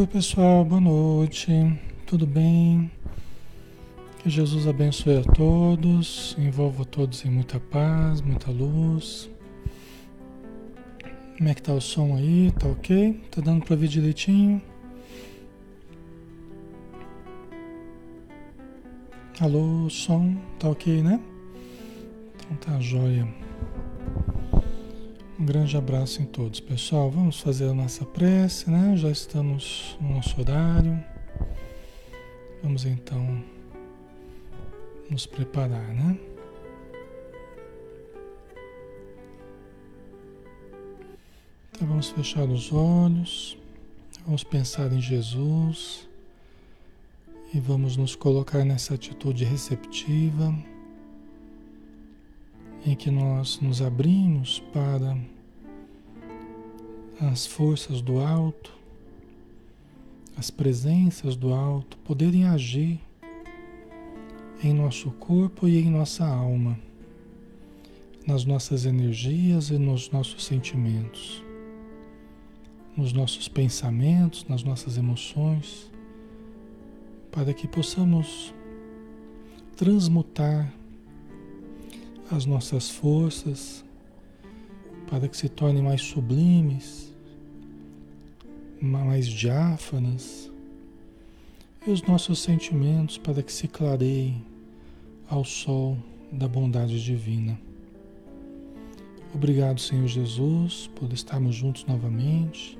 Oi, pessoal, boa noite. Tudo bem? Que Jesus abençoe a todos, envolva todos em muita paz, muita luz. Como é que tá o som aí? Tá ok? Tá dando para ver direitinho? Alô, som, tá ok, né? Então tá jóia. Um grande abraço em todos, pessoal. Vamos fazer a nossa prece, né? Já estamos no nosso horário. Vamos então nos preparar, né? Então vamos fechar os olhos, vamos pensar em Jesus e vamos nos colocar nessa atitude receptiva em que nós nos abrimos para as forças do alto, as presenças do alto poderem agir em nosso corpo e em nossa alma, nas nossas energias e nos nossos sentimentos, nos nossos pensamentos, nas nossas emoções, para que possamos transmutar as nossas forças para que se tornem mais sublimes, mais diáfanas, e os nossos sentimentos para que se clareiem ao sol da bondade divina. Obrigado, Senhor Jesus, por estarmos juntos novamente.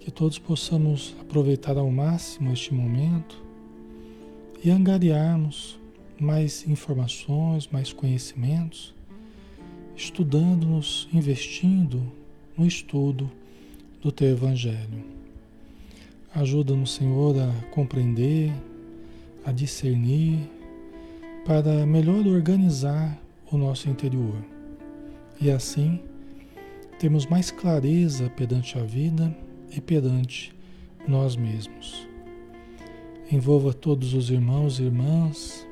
Que todos possamos aproveitar ao máximo este momento e angariarmos mais informações, mais conhecimentos, estudando-nos, investindo no estudo do Teu Evangelho. Ajuda-nos, Senhor, a compreender, a discernir para melhor organizar o nosso interior e assim termos mais clareza perante a vida e perante nós mesmos. Envolva todos os irmãos e irmãs,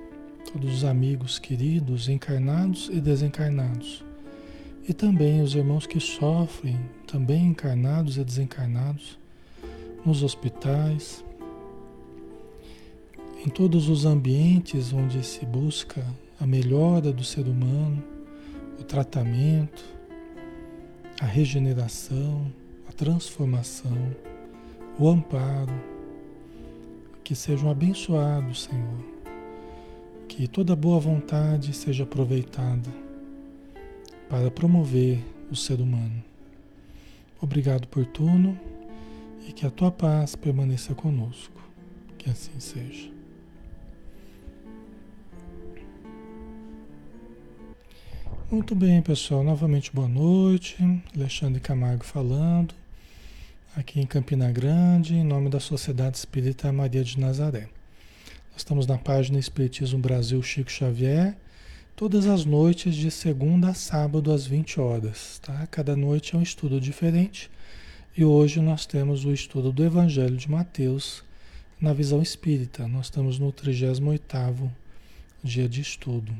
todos os amigos queridos, encarnados e desencarnados, e também os irmãos que sofrem, também encarnados e desencarnados, nos hospitais, em todos os ambientes onde se busca a melhora do ser humano, o tratamento, a regeneração, a transformação, o amparo, que sejam abençoados, Senhor. Que toda boa vontade seja aproveitada para promover o ser humano. Obrigado por tudo e que a tua paz permaneça conosco. Que assim seja. Muito bem, pessoal. Novamente boa noite. Alexandre Camargo falando, aqui em Campina Grande, em nome da Sociedade Espírita Maria de Nazaré. Estamos na página Espiritismo Brasil Chico Xavier, todas as noites de segunda a sábado às 20 horas, tá? Cada noite é um estudo diferente. E hoje nós temos o estudo do Evangelho de Mateus na visão espírita. Nós estamos no 38º dia de estudo.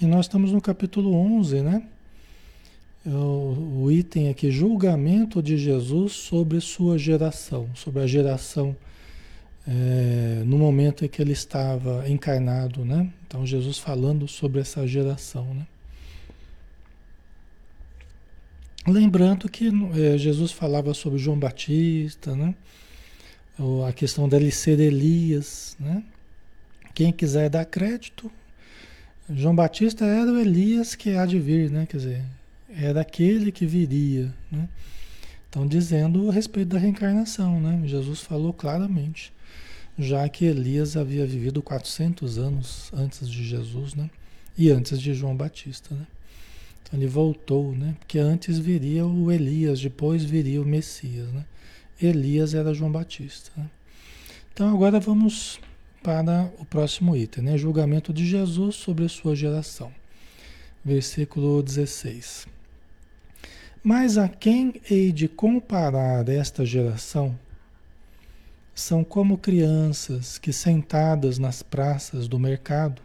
E nós estamos no capítulo 11, né? O, o item aqui, julgamento de Jesus sobre sua geração, sobre a geração é, no momento em que ele estava encarnado, né? Então Jesus falando sobre essa geração, né? Lembrando que é, Jesus falava sobre João Batista, né? a questão dele ser Elias, né? Quem quiser dar crédito, João Batista era o Elias que há de vir, né? Quer dizer, era aquele que viria, né? Então, dizendo a respeito da reencarnação, né? Jesus falou claramente, já que Elias havia vivido 400 anos antes de Jesus, né? E antes de João Batista, né? Então, ele voltou, né? Porque antes viria o Elias, depois viria o Messias, né? Elias era João Batista. Né? Então, agora vamos para o próximo item, né? Julgamento de Jesus sobre a sua geração. Versículo 16. Mas a quem hei de comparar esta geração? São como crianças que, sentadas nas praças do mercado,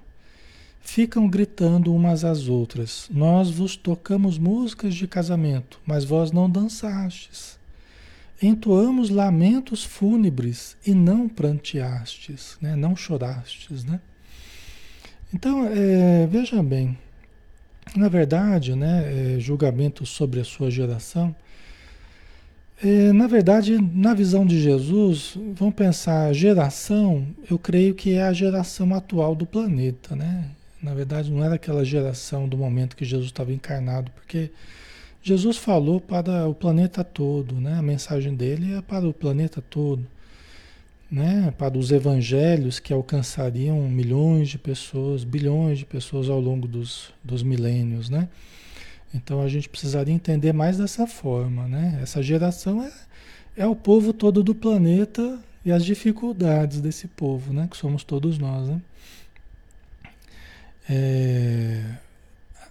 ficam gritando umas às outras: Nós vos tocamos músicas de casamento, mas vós não dançastes. Entoamos lamentos fúnebres e não pranteastes, né? não chorastes. Né? Então, é, veja bem, na verdade, né, é, julgamento sobre a sua geração, é, na verdade, na visão de Jesus, vamos pensar, geração, eu creio que é a geração atual do planeta, né? Na verdade, não era aquela geração do momento que Jesus estava encarnado, porque Jesus falou para o planeta todo, né? A mensagem dele é para o planeta todo, né? Para os evangelhos que alcançariam milhões de pessoas, bilhões de pessoas ao longo dos, dos milênios, né? Então a gente precisaria entender mais dessa forma, né? Essa geração é, é o povo todo do planeta e as dificuldades desse povo, né? Que somos todos nós, né? É...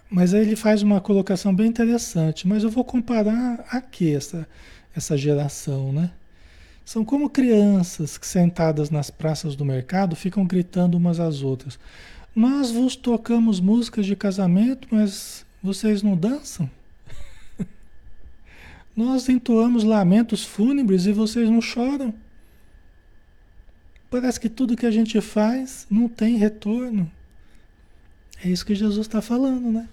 Mas aí ele faz uma colocação bem interessante. Mas eu vou comparar aqui essa, essa geração, né? São como crianças que sentadas nas praças do mercado ficam gritando umas às outras. Nós vos tocamos músicas de casamento, mas vocês não dançam? Nós entoamos lamentos fúnebres e vocês não choram. Parece que tudo que a gente faz não tem retorno. É isso que Jesus está falando, né?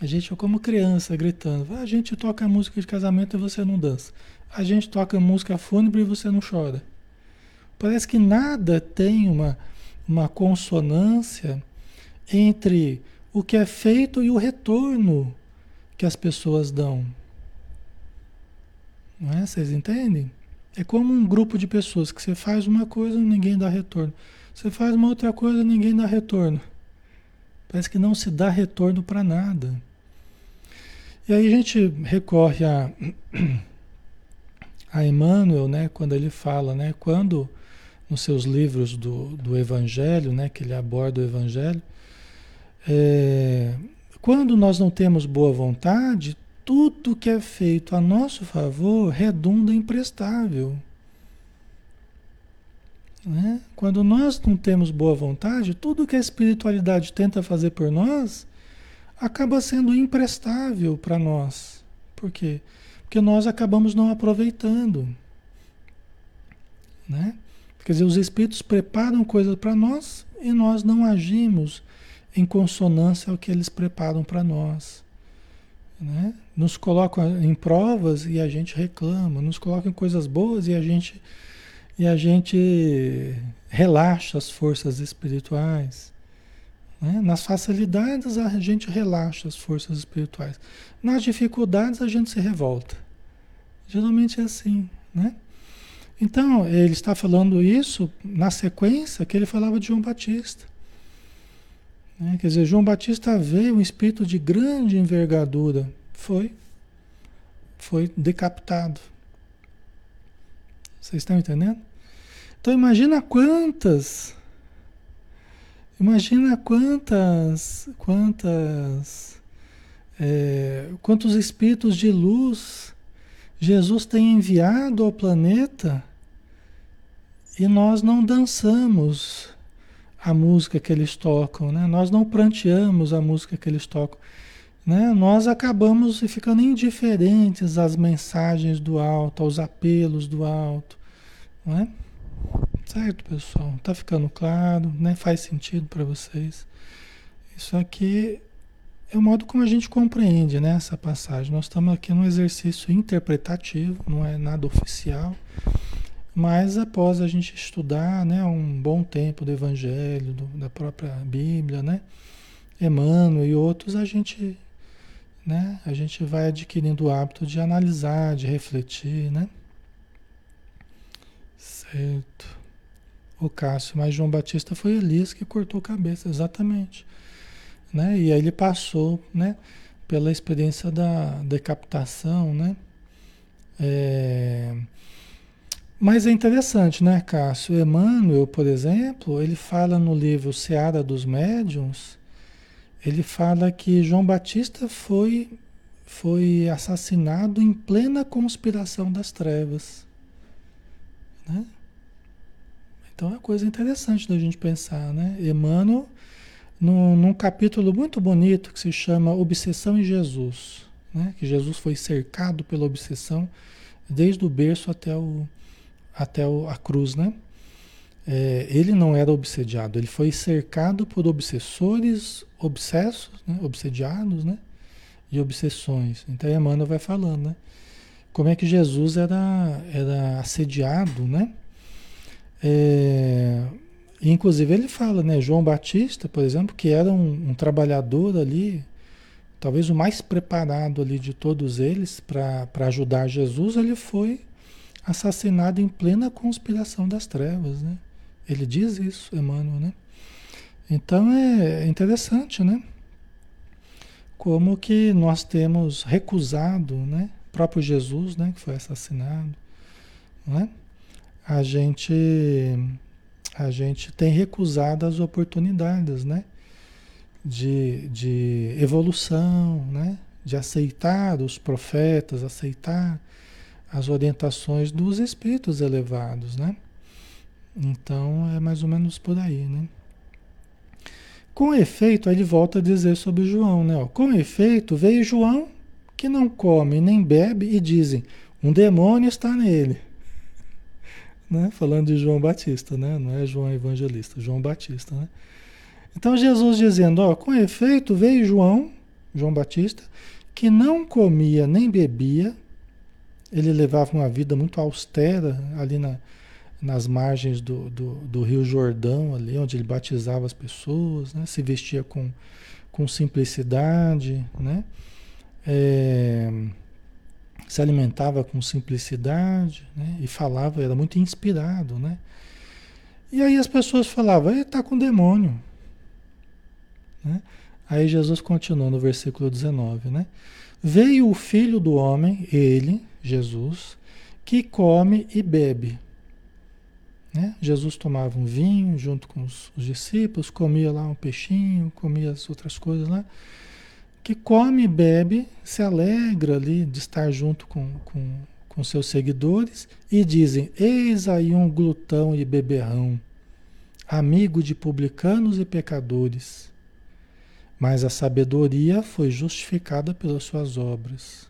A gente é como criança gritando. A gente toca música de casamento e você não dança. A gente toca música fúnebre e você não chora. Parece que nada tem uma, uma consonância entre o que é feito e o retorno que as pessoas dão. Não é? Vocês entendem? É como um grupo de pessoas que você faz uma coisa e ninguém dá retorno. Você faz uma outra coisa e ninguém dá retorno. Parece que não se dá retorno para nada. E aí a gente recorre a, a Emmanuel, né, quando ele fala, né, quando nos seus livros do, do Evangelho, né, que ele aborda o Evangelho, é, quando nós não temos boa vontade, tudo que é feito a nosso favor redunda imprestável. Né? Quando nós não temos boa vontade, tudo que a espiritualidade tenta fazer por nós acaba sendo imprestável para nós. Por quê? Porque nós acabamos não aproveitando. Né? Quer dizer, os espíritos preparam coisas para nós e nós não agimos em consonância ao que eles preparam para nós. Né? Nos colocam em provas e a gente reclama, nos colocam em coisas boas e a gente e a gente relaxa as forças espirituais. Né? Nas facilidades a gente relaxa as forças espirituais. Nas dificuldades a gente se revolta. Geralmente é assim, né? Então, ele está falando isso na sequência que ele falava de João Batista. Né? Quer dizer, João Batista veio um espírito de grande envergadura. Foi. Foi decapitado. Vocês estão entendendo? Então imagina quantas, imagina quantas, quantas, é, quantos espíritos de luz Jesus tem enviado ao planeta e nós não dançamos a música que eles tocam, né? Nós não pranteamos a música que eles tocam. Né? Nós acabamos ficando indiferentes às mensagens do alto, aos apelos do alto. Não é? Certo, pessoal? Tá ficando claro, né? Faz sentido para vocês. Isso aqui é o modo como a gente compreende né, essa passagem. Nós estamos aqui num exercício interpretativo, não é nada oficial, mas após a gente estudar né, um bom tempo do Evangelho, do, da própria Bíblia, né, Emmanuel e outros, a gente né? A gente vai adquirindo o hábito de analisar, de refletir, né? Certo. O Cássio, mas João Batista foi Elias que cortou a cabeça, exatamente. Né? E aí ele passou, né? Pela experiência da decapitação, né? É... Mas é interessante, né, Cássio? Emmanuel, por exemplo, ele fala no livro Seara dos Médiuns, ele fala que João Batista foi, foi assassinado em plena conspiração das trevas. Né? Então é uma coisa interessante da gente pensar, né? Emmanuel num, num capítulo muito bonito que se chama Obsessão em Jesus, né? que Jesus foi cercado pela obsessão desde o berço até, o, até o, a cruz, né? É, ele não era obsediado, ele foi cercado por obsessores, obsessos, né? obsediados, né? E obsessões. Então Emmanuel vai falando, né? Como é que Jesus era, era assediado, né? É, inclusive ele fala, né? João Batista, por exemplo, que era um, um trabalhador ali, talvez o mais preparado ali de todos eles para ajudar Jesus, ele foi assassinado em plena conspiração das trevas, né? Ele diz isso, Emmanuel, né? Então é interessante, né? Como que nós temos recusado, né? O próprio Jesus, né? Que foi assassinado, né? A gente, a gente tem recusado as oportunidades, né? De, de evolução, né? De aceitar os profetas, aceitar as orientações dos espíritos elevados, né? Então é mais ou menos por aí, né? Com efeito, aí ele volta a dizer sobre João, né? Com efeito, veio João que não come nem bebe e dizem: um demônio está nele. Né? Falando de João Batista, né? Não é João Evangelista, João Batista, né? Então Jesus dizendo, ó, com efeito veio João, João Batista, que não comia nem bebia, ele levava uma vida muito austera ali na, nas margens do, do, do, Rio Jordão, ali onde ele batizava as pessoas, né? se vestia com, com simplicidade, né? É, se alimentava com simplicidade né? e falava, era muito inspirado. Né? E aí as pessoas falavam, ele está com demônio. Né? Aí Jesus continua no versículo 19, né? Veio o filho do homem, ele, Jesus, que come e bebe. Né? Jesus tomava um vinho junto com os, os, discípulos, comia lá um peixinho, comia as outras coisas lá. Que come e bebe, se alegra ali de estar junto com, com, com seus seguidores e dizem: Eis aí um glutão e beberrão, amigo de publicanos e pecadores. Mas a sabedoria foi justificada pelas suas obras.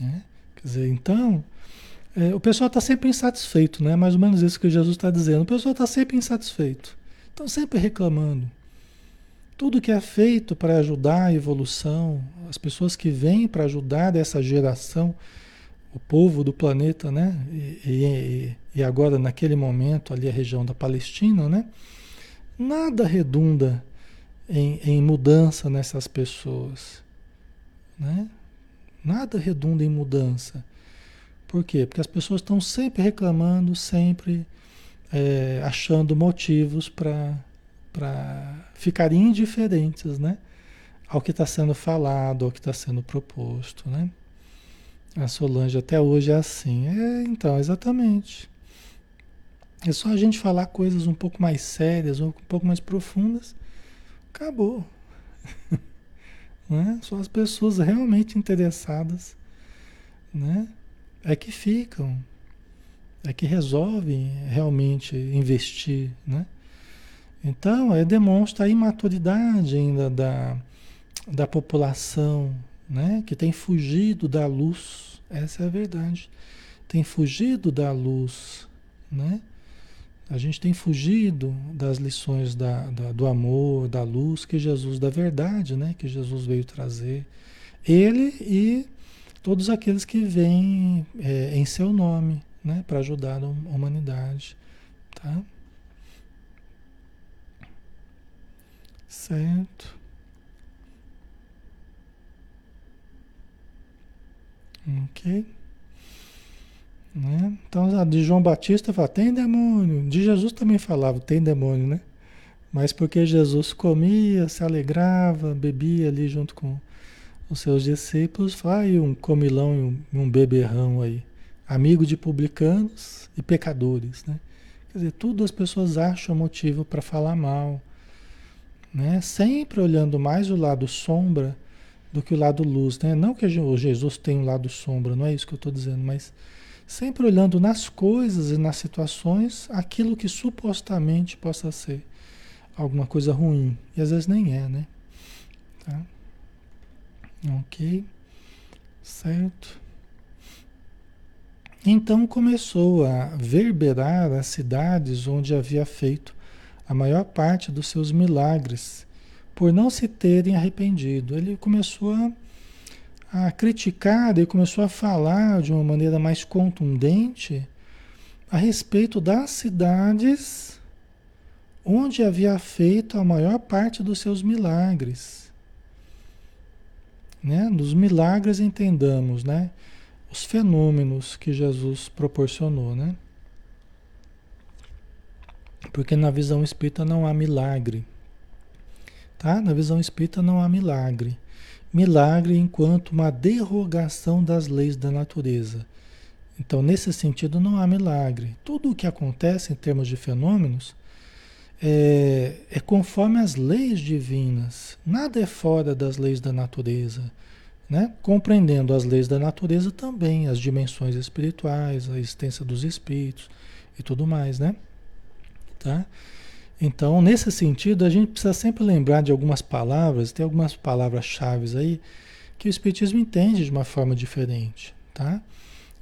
Né? Quer dizer, então, é, o pessoal está sempre insatisfeito, né? Mais ou menos isso que Jesus está dizendo. O pessoal está sempre insatisfeito. Estão sempre reclamando. Tudo que é feito para ajudar a evolução, as pessoas que vêm para ajudar essa geração, o povo do planeta, né? E, e, e, agora, naquele momento, ali a região da Palestina, né? Nada redunda em, em mudança nessas pessoas, né? Nada redunda em mudança. Por quê? Porque as pessoas estão sempre reclamando, sempre é, achando motivos para ficarem indiferentes né? ao que está sendo falado, ao que está sendo proposto. Né? A Solange até hoje é assim. É, então, exatamente. É só a gente falar coisas um pouco mais sérias, um pouco mais profundas. Acabou. né? Só as pessoas realmente interessadas né? É que ficam, é que resolvem realmente investir, né? Então, é, demonstra a imaturidade ainda da, da população, né? Que tem fugido da luz, essa é a verdade. Tem fugido da luz, né? A gente tem fugido das lições da, da, do amor, da luz que Jesus, da verdade, né? Que Jesus veio trazer. Ele e todos aqueles que vêm é, em seu nome, né, para ajudar a humanidade, tá? Certo. Ok. Né? Então, de João Batista fala, tem demônio. De Jesus também falava, tem demônio, né? Mas porque Jesus comia, se alegrava, bebia ali junto com os seus discípulos, vai um comilão e um, um beberrão aí, amigo de publicanos e pecadores, né? Quer dizer, tudo as pessoas acham motivo para falar mal, né? Sempre olhando mais o lado sombra do que o lado luz, né? Não que o Jesus tenha um lado sombra, não é isso que eu estou dizendo, mas sempre olhando nas coisas e nas situações aquilo que supostamente possa ser alguma coisa ruim. E às vezes nem é, né? Tá? Ok. Certo. Então começou a verberar as cidades onde havia feito a maior parte dos seus milagres, por não se terem arrependido. Ele começou a, a criticar, ele começou a falar de uma maneira mais contundente a respeito das cidades onde havia feito a maior parte dos seus milagres. Né? Nos milagres entendamos, né? Os fenômenos que Jesus proporcionou, né? Porque na visão espírita não há milagre. Tá? Na visão espírita não há milagre. Milagre enquanto uma derrogação das leis da natureza. Então, nesse sentido, não há milagre. Tudo o que acontece em termos de fenômenos é, é, conforme as leis divinas. Nada é fora das leis da natureza. Né? Compreendendo as leis da natureza também, as dimensões espirituais, a existência dos espíritos e tudo mais, né? Tá? Então, nesse sentido, a gente precisa sempre lembrar de algumas palavras, tem algumas palavras-chave aí que o Espiritismo entende de uma forma diferente, tá?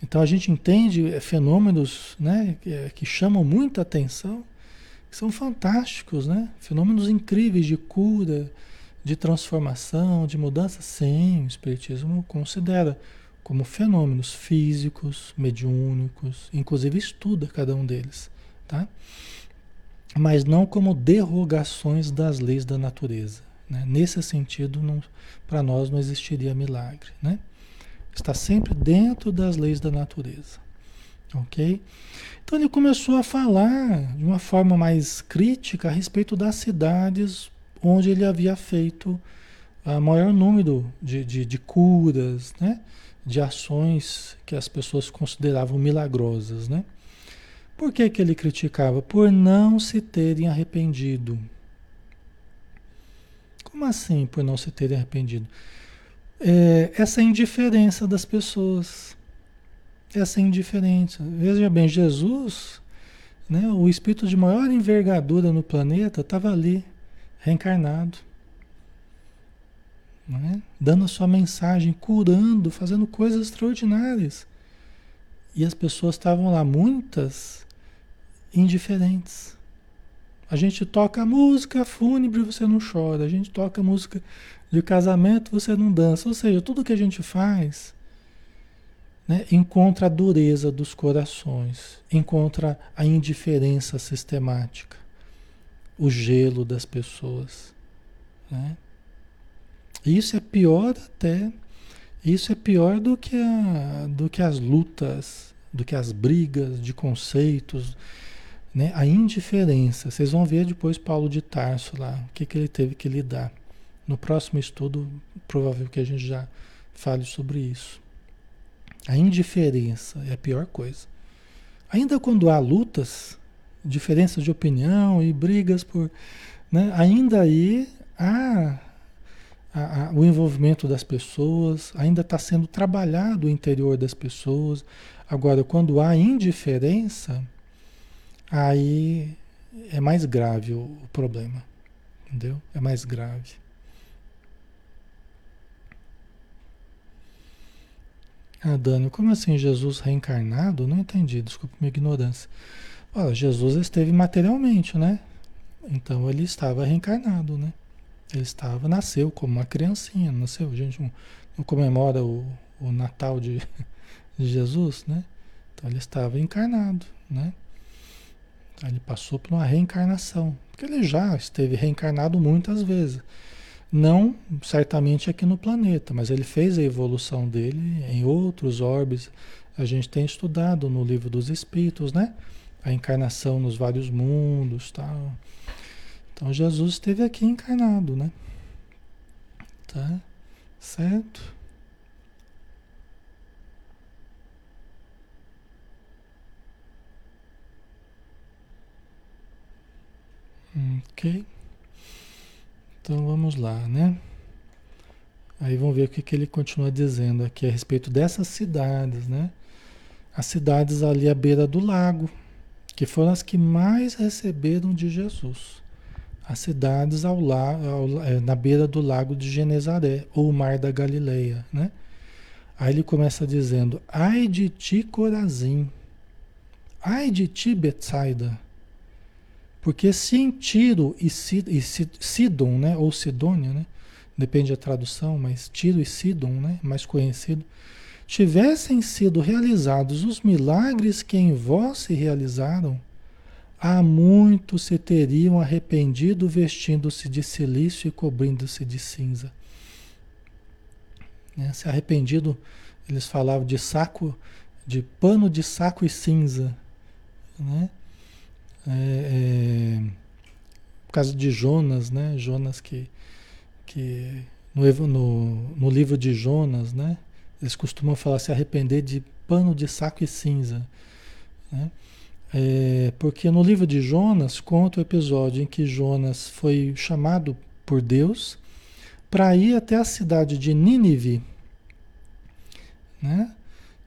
Então a gente entende fenômenos né, que, chamam muita atenção, são fantásticos, né? Fenômenos incríveis de cura, de transformação, de mudança, sim, o Espiritismo considera como fenômenos físicos, mediúnicos, inclusive estuda cada um deles, tá? Mas não como derrogações das leis da natureza. Né? Nesse sentido, para nós não existiria milagre, né? Está sempre dentro das leis da natureza. Ok? Então ele começou a falar de uma forma mais crítica a respeito das cidades onde ele havia feito o maior número de, de, de curas, né? de ações que as pessoas consideravam milagrosas. Né? Por que, que ele criticava? Por não se terem arrependido. Como assim por não se terem arrependido? é, essa indiferença das pessoas. Essa indiferença. Veja bem, Jesus, né, o espírito de maior envergadura no planeta, estava ali, reencarnado. Né, dando a sua mensagem, curando, fazendo coisas extraordinárias. E as pessoas estavam lá, muitas indiferentes. A gente toca música fúnebre, você não chora. A gente toca música de casamento, você não dança. Ou seja, tudo que a gente faz né, encontra a dureza dos corações, encontra a indiferença sistemática, o gelo das pessoas. Né? Isso é pior até, isso é pior do que, a, do que as lutas, do que as brigas de conceitos, né? a indiferença. Vocês vão ver depois Paulo de Tarso lá, o que, que ele teve que lidar. No próximo estudo, provável que a gente já fale sobre isso. A indiferença é a pior coisa. Ainda quando há lutas, diferenças de opinião e brigas por. Né, ainda aí há, o envolvimento das pessoas, ainda está sendo trabalhado o interior das pessoas. Agora, quando há indiferença, aí é mais grave o, o problema. Entendeu? É mais grave. Ah, Dani, como assim Jesus reencarnado? Não entendi, desculpe minha ignorância. Olha, Jesus esteve materialmente, né? Então ele estava reencarnado, né? Ele estava, nasceu como uma criancinha, nasceu. A gente não, não comemora o, o Natal de, de Jesus, né? Então ele estava encarnado, né? Ele passou por uma reencarnação, porque ele já esteve reencarnado muitas vezes. Não certamente aqui no planeta, mas ele fez a evolução dele em outros orbes. A gente tem estudado no livro dos Espíritos, né? A encarnação nos vários mundos, tal. Então Jesus esteve aqui encarnado, né? Tá? Certo? Ok. Então vamos lá, né? Aí vamos ver o que, que ele continua dizendo aqui a respeito dessas cidades, né? As cidades ali à beira do lago, que foram as que mais receberam de Jesus. as cidades ao la, ao, é, na beira do lago de Genezaré, ou mar da Galileia, né? Aí ele começa dizendo, ai de ti Corazim, ai de ti Betsaida, porque se Tiro e, Sid, e Sidon, né, ou Sidônia, né, depende da tradução, mas Tiro e Sidon, né, mais conhecido, tivessem sido realizados os milagres que em vós se realizaram, há muito se teriam arrependido vestindo-se de silício e cobrindo-se de cinza. Né? Se arrependido, eles falavam de saco, de pano de saco e cinza. Né? É, é, por causa de Jonas, né? Jonas que, que no, no, no livro de Jonas, né? Eles costumam falar se arrepender de pano de saco e cinza. Né? É, porque no livro de Jonas conta o episódio em que Jonas foi chamado por Deus para ir até a cidade de Nínive. Né?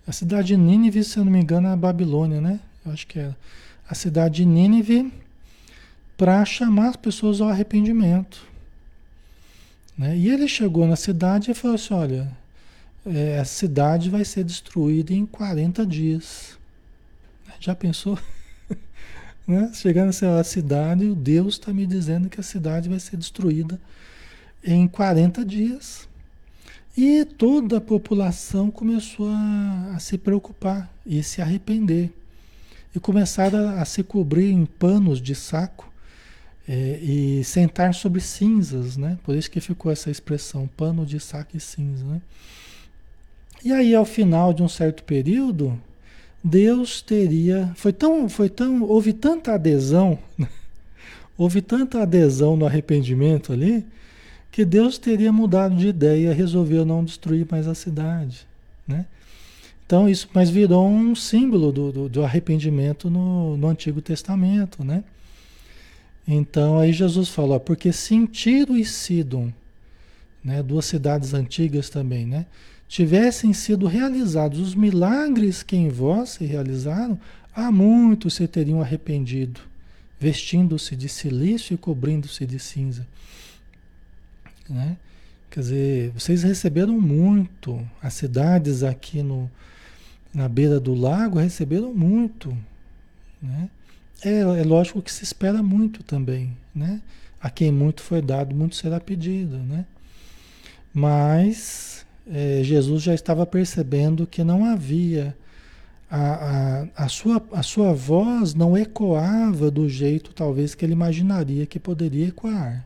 A cidade de Nínive, se eu não me engano, é a Babilônia, né? Eu acho que é a cidade de Nínive para chamar as pessoas ao arrependimento. Né? E ele chegou na cidade e falou assim: olha, é, a cidade vai ser destruída em 40 dias. Já pensou? né? Chegando na cidade, o Deus está me dizendo que a cidade vai ser destruída em 40 dias. E toda a população começou a, a se preocupar e se arrepender. E começaram a, a se cobrir em panos de saco é, e sentar sobre cinzas, né? Por isso que ficou essa expressão, pano de saco e cinza, né? E aí, ao final de um certo período, Deus teria. Foi tão. Foi tão houve tanta adesão, houve tanta adesão no arrependimento ali, que Deus teria mudado de ideia, resolveu não destruir mais a cidade. Né? Então, isso, mas virou um símbolo do, do, do arrependimento no, no Antigo Testamento, né? Então aí Jesus falou, porque sim Tiro e Sidon, né, duas cidades antigas também, né, tivessem sido realizados os milagres que em vós se realizaram, há muito se teriam arrependido, vestindo-se de silício e cobrindo-se de cinza. Né? Quer dizer, vocês receberam muito, as cidades aqui no, na beira do lago receberam muito. Né? É, é lógico que se espera muito também. Né? A quem muito foi dado, muito será pedido. Né? Mas é, Jesus já estava percebendo que não havia, a, a, a, sua, a sua voz não ecoava do jeito talvez que ele imaginaria que poderia ecoar.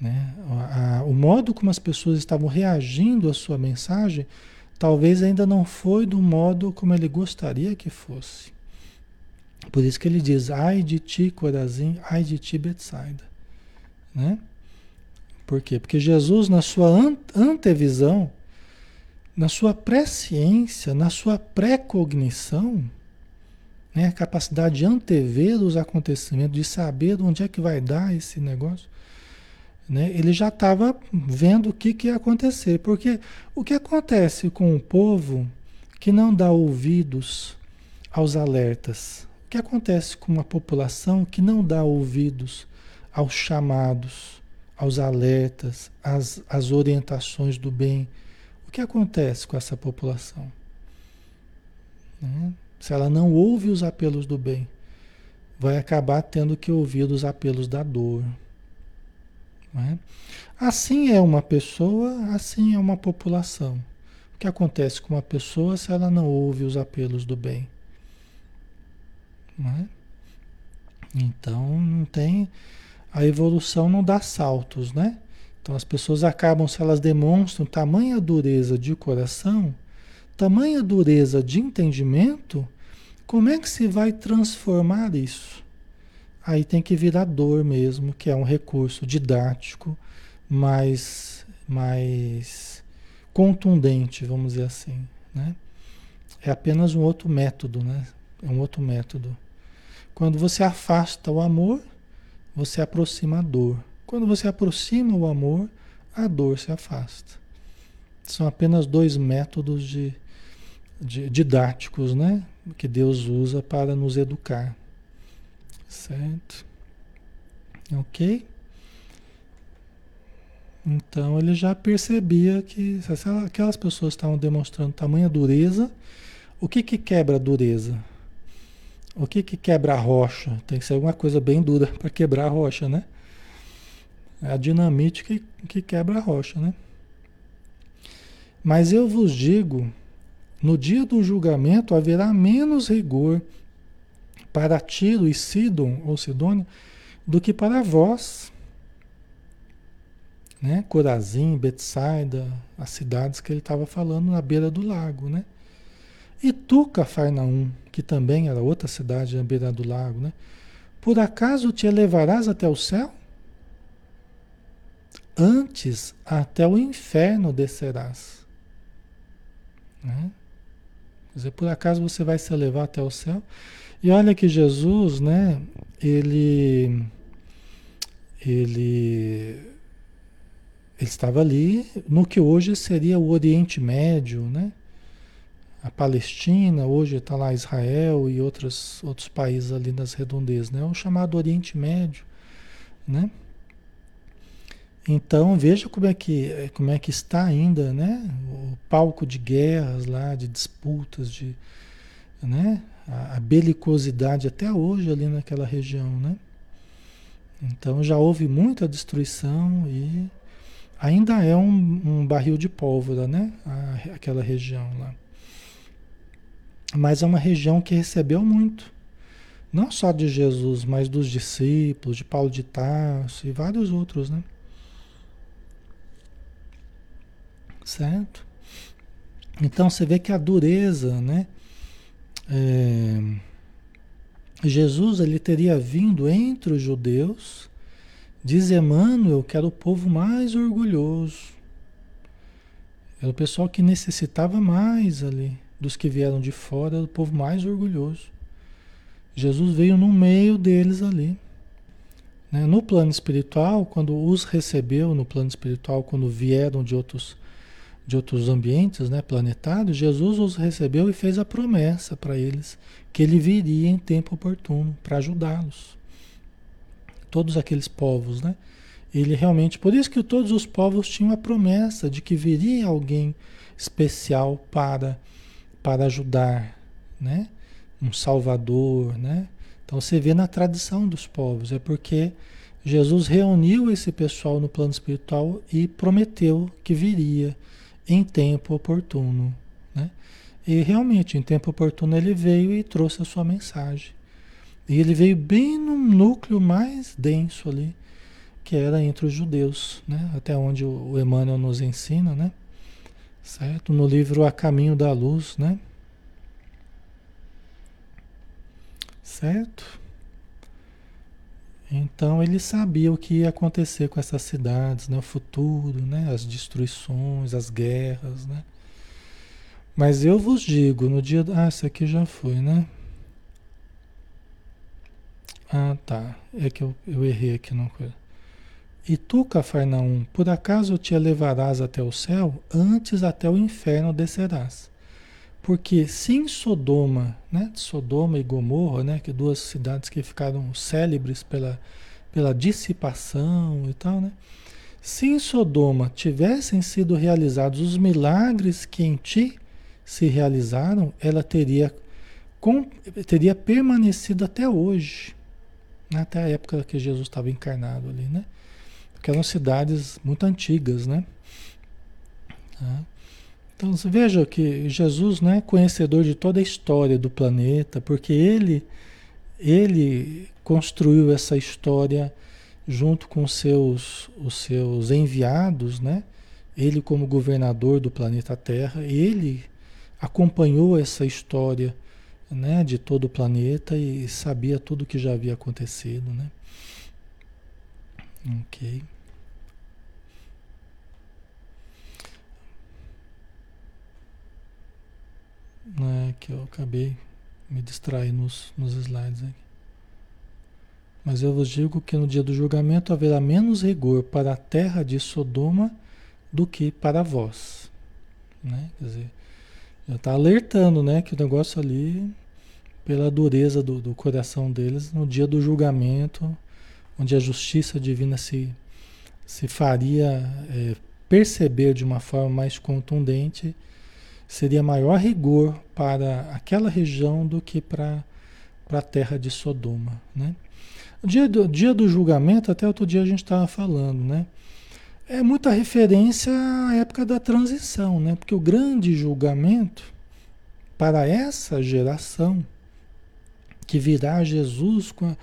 Né? A, o modo como as pessoas estavam reagindo à sua mensagem talvez ainda não foi do modo como ele gostaria que fosse. Por isso que ele diz, ai de ti, Corazim, ai de ti, Betsaida. Né? Por quê? Porque Jesus, na sua antevisão, na sua presciência, na sua pré-cognição, né, a capacidade de antever os acontecimentos, de saber onde é que vai dar esse negócio, né, ele já estava vendo o que, que ia acontecer. Porque o que acontece com o povo que não dá ouvidos aos alertas? O que acontece com uma população que não dá ouvidos aos chamados? aos alertas, às, às orientações do bem. O que acontece com essa população? Né? Se ela não ouve os apelos do bem, vai acabar tendo que ouvir os apelos da dor. Né? Assim é uma pessoa, assim é uma população. O que acontece com uma pessoa se ela não ouve os apelos do bem? Né? Então não tem a evolução não dá saltos, né? Então as pessoas acabam, se elas demonstram tamanha dureza de coração, tamanha dureza de entendimento, como é que se vai transformar isso? Aí tem que virar dor mesmo, que é um recurso didático, mais, mais contundente, vamos dizer assim, né? É apenas um outro método, né? É um outro método. Quando você afasta o amor, você aproxima a dor. Quando você aproxima o amor, a dor se afasta. São apenas dois métodos de, de, didáticos, né? Que Deus usa para nos educar. Certo? Ok? Então ele já percebia que se aquelas pessoas estavam demonstrando tamanha dureza, o que que quebra a dureza? O que que quebra a rocha? Tem que ser alguma coisa bem dura para quebrar a rocha, né? É a dinamite que, que quebra a rocha, né? Mas eu vos digo, no dia do julgamento haverá menos rigor para Tiro e Sidon, ou Sidônia, do que para vós né? Corazim, Betsaida, as cidades que ele estava falando na beira do lago, né? E tu, Cafarnaum, que também era outra cidade na beira do lago, né? Por acaso te elevarás até o céu? Antes até o inferno descerás. Né? Quer dizer, por acaso você vai se elevar até o céu? E olha que Jesus, né? Ele, ele ele estava ali no que hoje seria o Oriente Médio, né? A Palestina, hoje está lá Israel e outros, outros países ali nas redondezas, né? O chamado Oriente Médio, né? Então veja como é que como é que está ainda, né? O palco de guerras lá, de disputas, de, né? A, belicosidade até hoje ali naquela região, né? Então já houve muita destruição e ainda é um, um barril de pólvora, né? A, aquela região lá. Mas é uma região que recebeu muito. Não só de Jesus, mas dos discípulos, de Paulo de Tarso e vários outros, né? Certo? Então você vê que a dureza, né? É, Jesus ele teria vindo entre os judeus Diz Emmanuel que era o povo mais orgulhoso. Era o pessoal que necessitava mais ali. Dos que vieram de fora, era o povo mais orgulhoso. Jesus veio no meio deles ali. Né? No plano espiritual, quando os recebeu no plano espiritual, quando vieram de outros, de outros ambientes né, planetários, Jesus os recebeu e fez a promessa para eles que ele viria em tempo oportuno para ajudá-los todos aqueles povos, né? Ele realmente, por isso que todos os povos tinham a promessa de que viria alguém especial para para ajudar, né? Um salvador, né? Então você vê na tradição dos povos, é porque Jesus reuniu esse pessoal no plano espiritual e prometeu que viria em tempo oportuno, né? E realmente, em tempo oportuno ele veio e trouxe a sua mensagem. E ele veio bem no núcleo mais denso ali, que era entre os judeus, né? Até onde o Emmanuel nos ensina, né? Certo? No livro A Caminho da Luz, né? Certo? Então ele sabia o que ia acontecer com essas cidades, né? O futuro, né? As destruições, as guerras, né? Mas eu vos digo, no dia... Ah, isso aqui já foi, né? Ah, tá. É que eu, eu errei aqui no coisa. E tu, Cafarnaum, por acaso te elevarás até o céu, antes até o inferno descerás. Porque se em Sodoma, né, Sodoma e Gomorra, né, que duas cidades que ficaram célebres pela, pela dissipação e tal, né, se em Sodoma tivessem sido realizados os milagres que em ti se realizaram, ela teria, com, teria permanecido até hoje até a época que Jesus estava encarnado ali, né? Porque eram cidades muito antigas, né? Tá? Então veja que Jesus não é conhecedor de toda a história do planeta, porque ele, ele construiu essa história junto com seus, os seus enviados, né? Ele como governador do planeta Terra, ele acompanhou essa história né, de todo o planeta e sabia tudo o que já havia acontecido, né? Ok. É que eu acabei me distraindo nos, nos slides aqui. Mas eu vos digo que no dia do julgamento haverá menos rigor para a terra de Sodoma do que para vós. Né? Quer dizer, já está alertando, né? Que o negócio ali, pela dureza do, do coração deles, no dia do julgamento, onde a justiça divina se, se faria é, perceber de uma forma mais contundente, seria maior rigor para aquela região do que para a terra de Sodoma. Né? Dia do, dia do julgamento, até outro dia a gente estava falando, né? É muita referência à época da transição, né? Porque o grande julgamento para essa geração que virá Jesus com,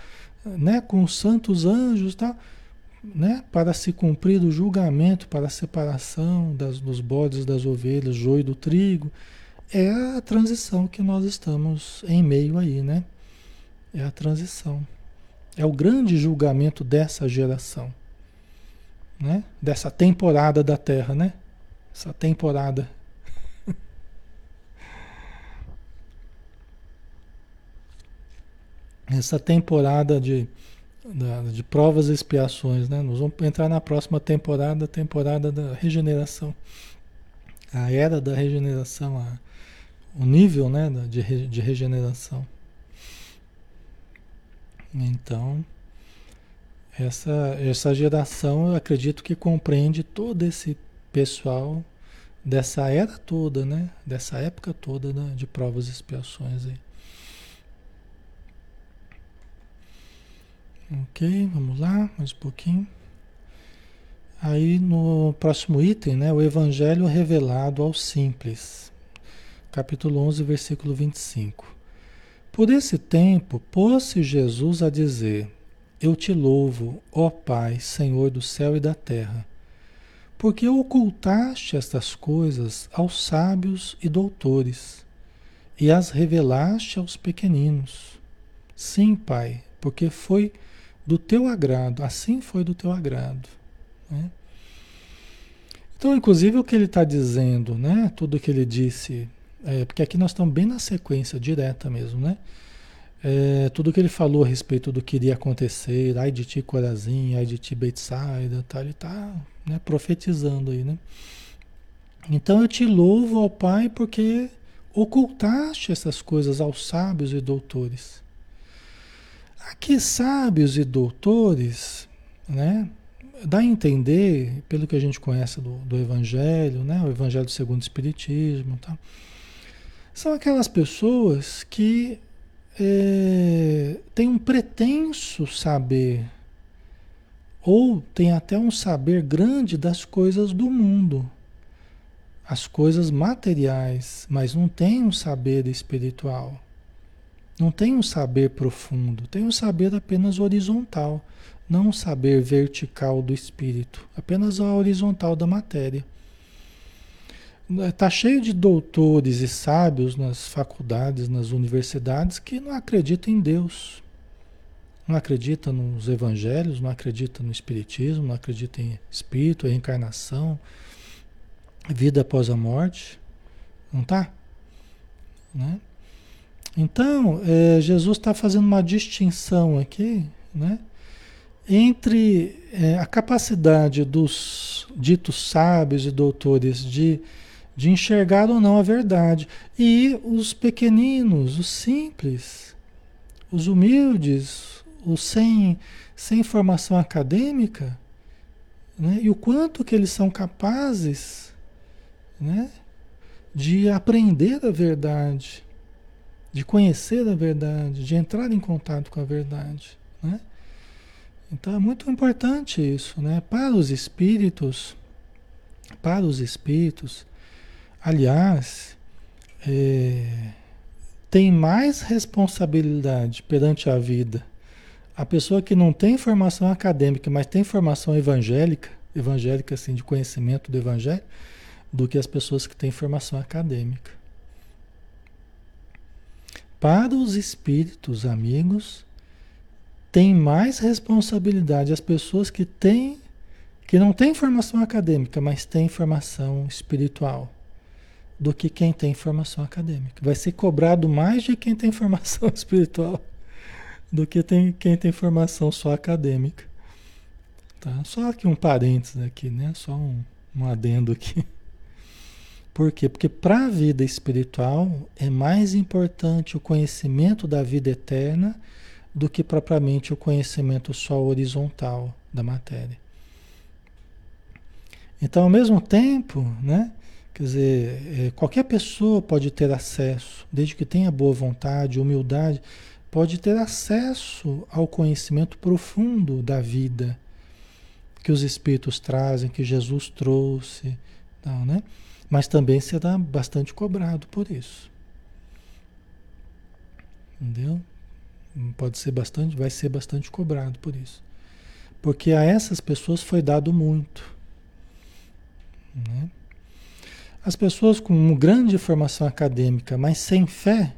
né, com os santos anjos, tá? Né, para se cumprir o julgamento, para a separação das, dos bodes das ovelhas, joio do trigo, é a transição que nós estamos em meio aí, né? É a transição. É o grande julgamento dessa geração, né? Dessa temporada da Terra, né? Essa temporada. Essa temporada de, de provas e expiações, né? Nós vamos entrar na próxima temporada, temporada da regeneração. A era da regeneração, a, o nível né, de, de regeneração. Então, essa, essa geração eu acredito que compreende todo esse pessoal dessa era toda, né? Dessa época toda né? de provas e expiações aí. Ok, vamos lá, mais um pouquinho. Aí no próximo item, né, o Evangelho revelado aos simples. Capítulo 11, versículo 25. Por esse tempo, pôs-se Jesus a dizer: Eu te louvo, ó Pai, Senhor do céu e da terra, porque ocultaste estas coisas aos sábios e doutores e as revelaste aos pequeninos. Sim, Pai, porque foi do teu agrado, assim foi do teu agrado. Né? Então, inclusive, o que ele está dizendo, né? tudo que ele disse é, porque aqui nós estamos bem na sequência direta mesmo, né? É, tudo que ele falou a respeito do que iria acontecer, ai de ti Corazim, ai de ti Betsaida, tá, ele está né, profetizando aí, né? Então eu te louvo, ó Pai, porque ocultaste essas coisas aos sábios e doutores. Aqui, sábios e doutores, né? Dá a entender, pelo que a gente conhece do, do Evangelho, né? O Evangelho segundo o Espiritismo, tá? São aquelas pessoas que é, têm um pretenso saber, ou têm até um saber grande das coisas do mundo, as coisas materiais, mas não tem um saber espiritual. Não tem um saber profundo, tem um saber apenas horizontal, não um saber vertical do espírito, apenas a horizontal da matéria. Está cheio de doutores e sábios nas faculdades, nas universidades, que não acreditam em Deus. Não acreditam nos evangelhos, não acreditam no espiritismo, não acreditam em espírito, reencarnação, vida após a morte. Não tá? Né? Então, é, Jesus está fazendo uma distinção aqui, né? Entre é, a capacidade dos ditos sábios e doutores de de enxergar ou não a verdade. E os pequeninos, os simples, os humildes, os sem, sem formação acadêmica, né? e o quanto que eles são capazes né? de aprender a verdade, de conhecer a verdade, de entrar em contato com a verdade. Né? Então é muito importante isso, né? Para os espíritos, para os espíritos, Aliás, é, tem mais responsabilidade perante a vida a pessoa que não tem formação acadêmica, mas tem formação evangélica, evangélica assim, de conhecimento do evangelho, do que as pessoas que têm formação acadêmica. Para os espíritos amigos, tem mais responsabilidade as pessoas que têm que não têm formação acadêmica, mas têm formação espiritual do que quem tem formação acadêmica. Vai ser cobrado mais de quem tem formação espiritual do que tem, quem tem formação só acadêmica. Tá? Só aqui um parênteses aqui, né? Só um, um adendo aqui. Por quê? Porque para a vida espiritual é mais importante o conhecimento da vida eterna do que propriamente o conhecimento só horizontal da matéria. Então, ao mesmo tempo, né, quer dizer, é, qualquer pessoa pode ter acesso, desde que tenha boa vontade, humildade, pode ter acesso ao conhecimento profundo da vida que os Espíritos trazem, que Jesus trouxe, não, né? Mas também será bastante cobrado por isso. Entendeu? Pode ser bastante, vai ser bastante cobrado por isso. Porque a essas pessoas foi dado muito. Né? As pessoas com grande formação acadêmica, mas sem fé,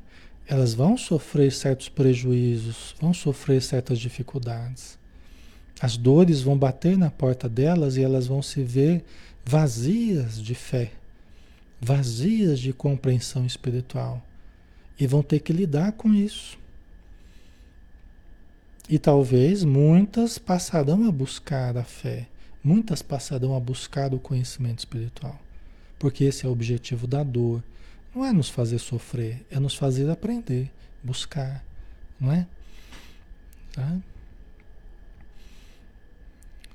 elas vão sofrer certos prejuízos, vão sofrer certas dificuldades. As dores vão bater na porta delas e elas vão se ver vazias de fé, vazias de compreensão espiritual. E vão ter que lidar com isso. E talvez muitas passarão a buscar a fé, muitas passarão a buscar o conhecimento espiritual. Porque esse é o objetivo da dor. Não é nos fazer sofrer, é nos fazer aprender, buscar, não é? Tá?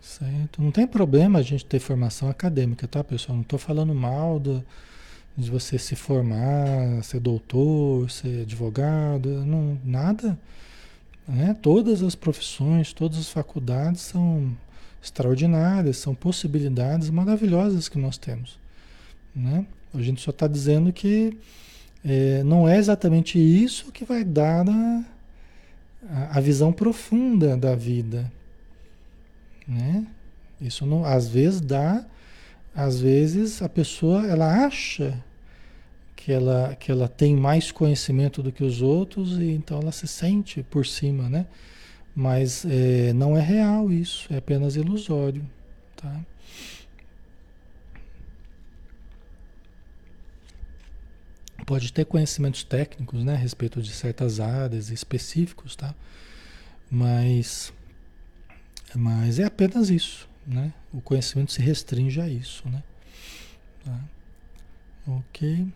Certo? Não tem problema a gente ter formação acadêmica, tá, pessoal? Não estou falando mal do, de você se formar, ser doutor, ser advogado, não, nada. Né? Todas as profissões, todas as faculdades são extraordinárias, são possibilidades maravilhosas que nós temos. Né? A gente só está dizendo que é, não é exatamente isso que vai dar a, a visão profunda da vida. Né? Isso não, às vezes dá, às vezes a pessoa ela acha que ela, que ela tem mais conhecimento do que os outros e então ela se sente por cima, né? Mas é, não é real isso, é apenas ilusório, tá? Pode ter conhecimentos técnicos, né, a respeito de certas áreas específicos, tá? Mas, mas é apenas isso, né? O conhecimento se restringe a isso, né? Tá? Ok.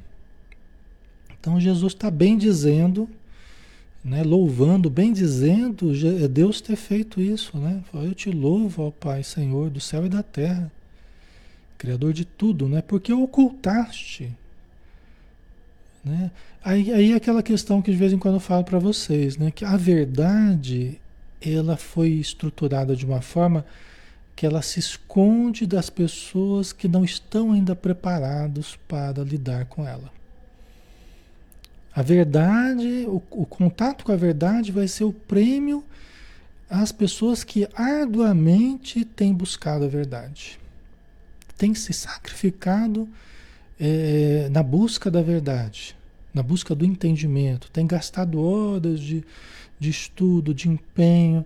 Então Jesus está bem dizendo, né, louvando, bem dizendo é Deus ter feito isso, né? Eu te louvo, ó Pai, Senhor do céu e da terra, Criador de tudo, né? Porque ocultaste, né? Aí, aí aquela questão que de vez em quando eu falo para vocês, né? Que a verdade ela foi estruturada de uma forma que ela se esconde das pessoas que não estão ainda preparados para lidar com ela. A verdade, o, o, contato com a verdade vai ser o prêmio às pessoas que arduamente têm buscado a verdade, têm se sacrificado é, na busca da verdade, na busca do entendimento, têm gastado horas de, de estudo, de empenho,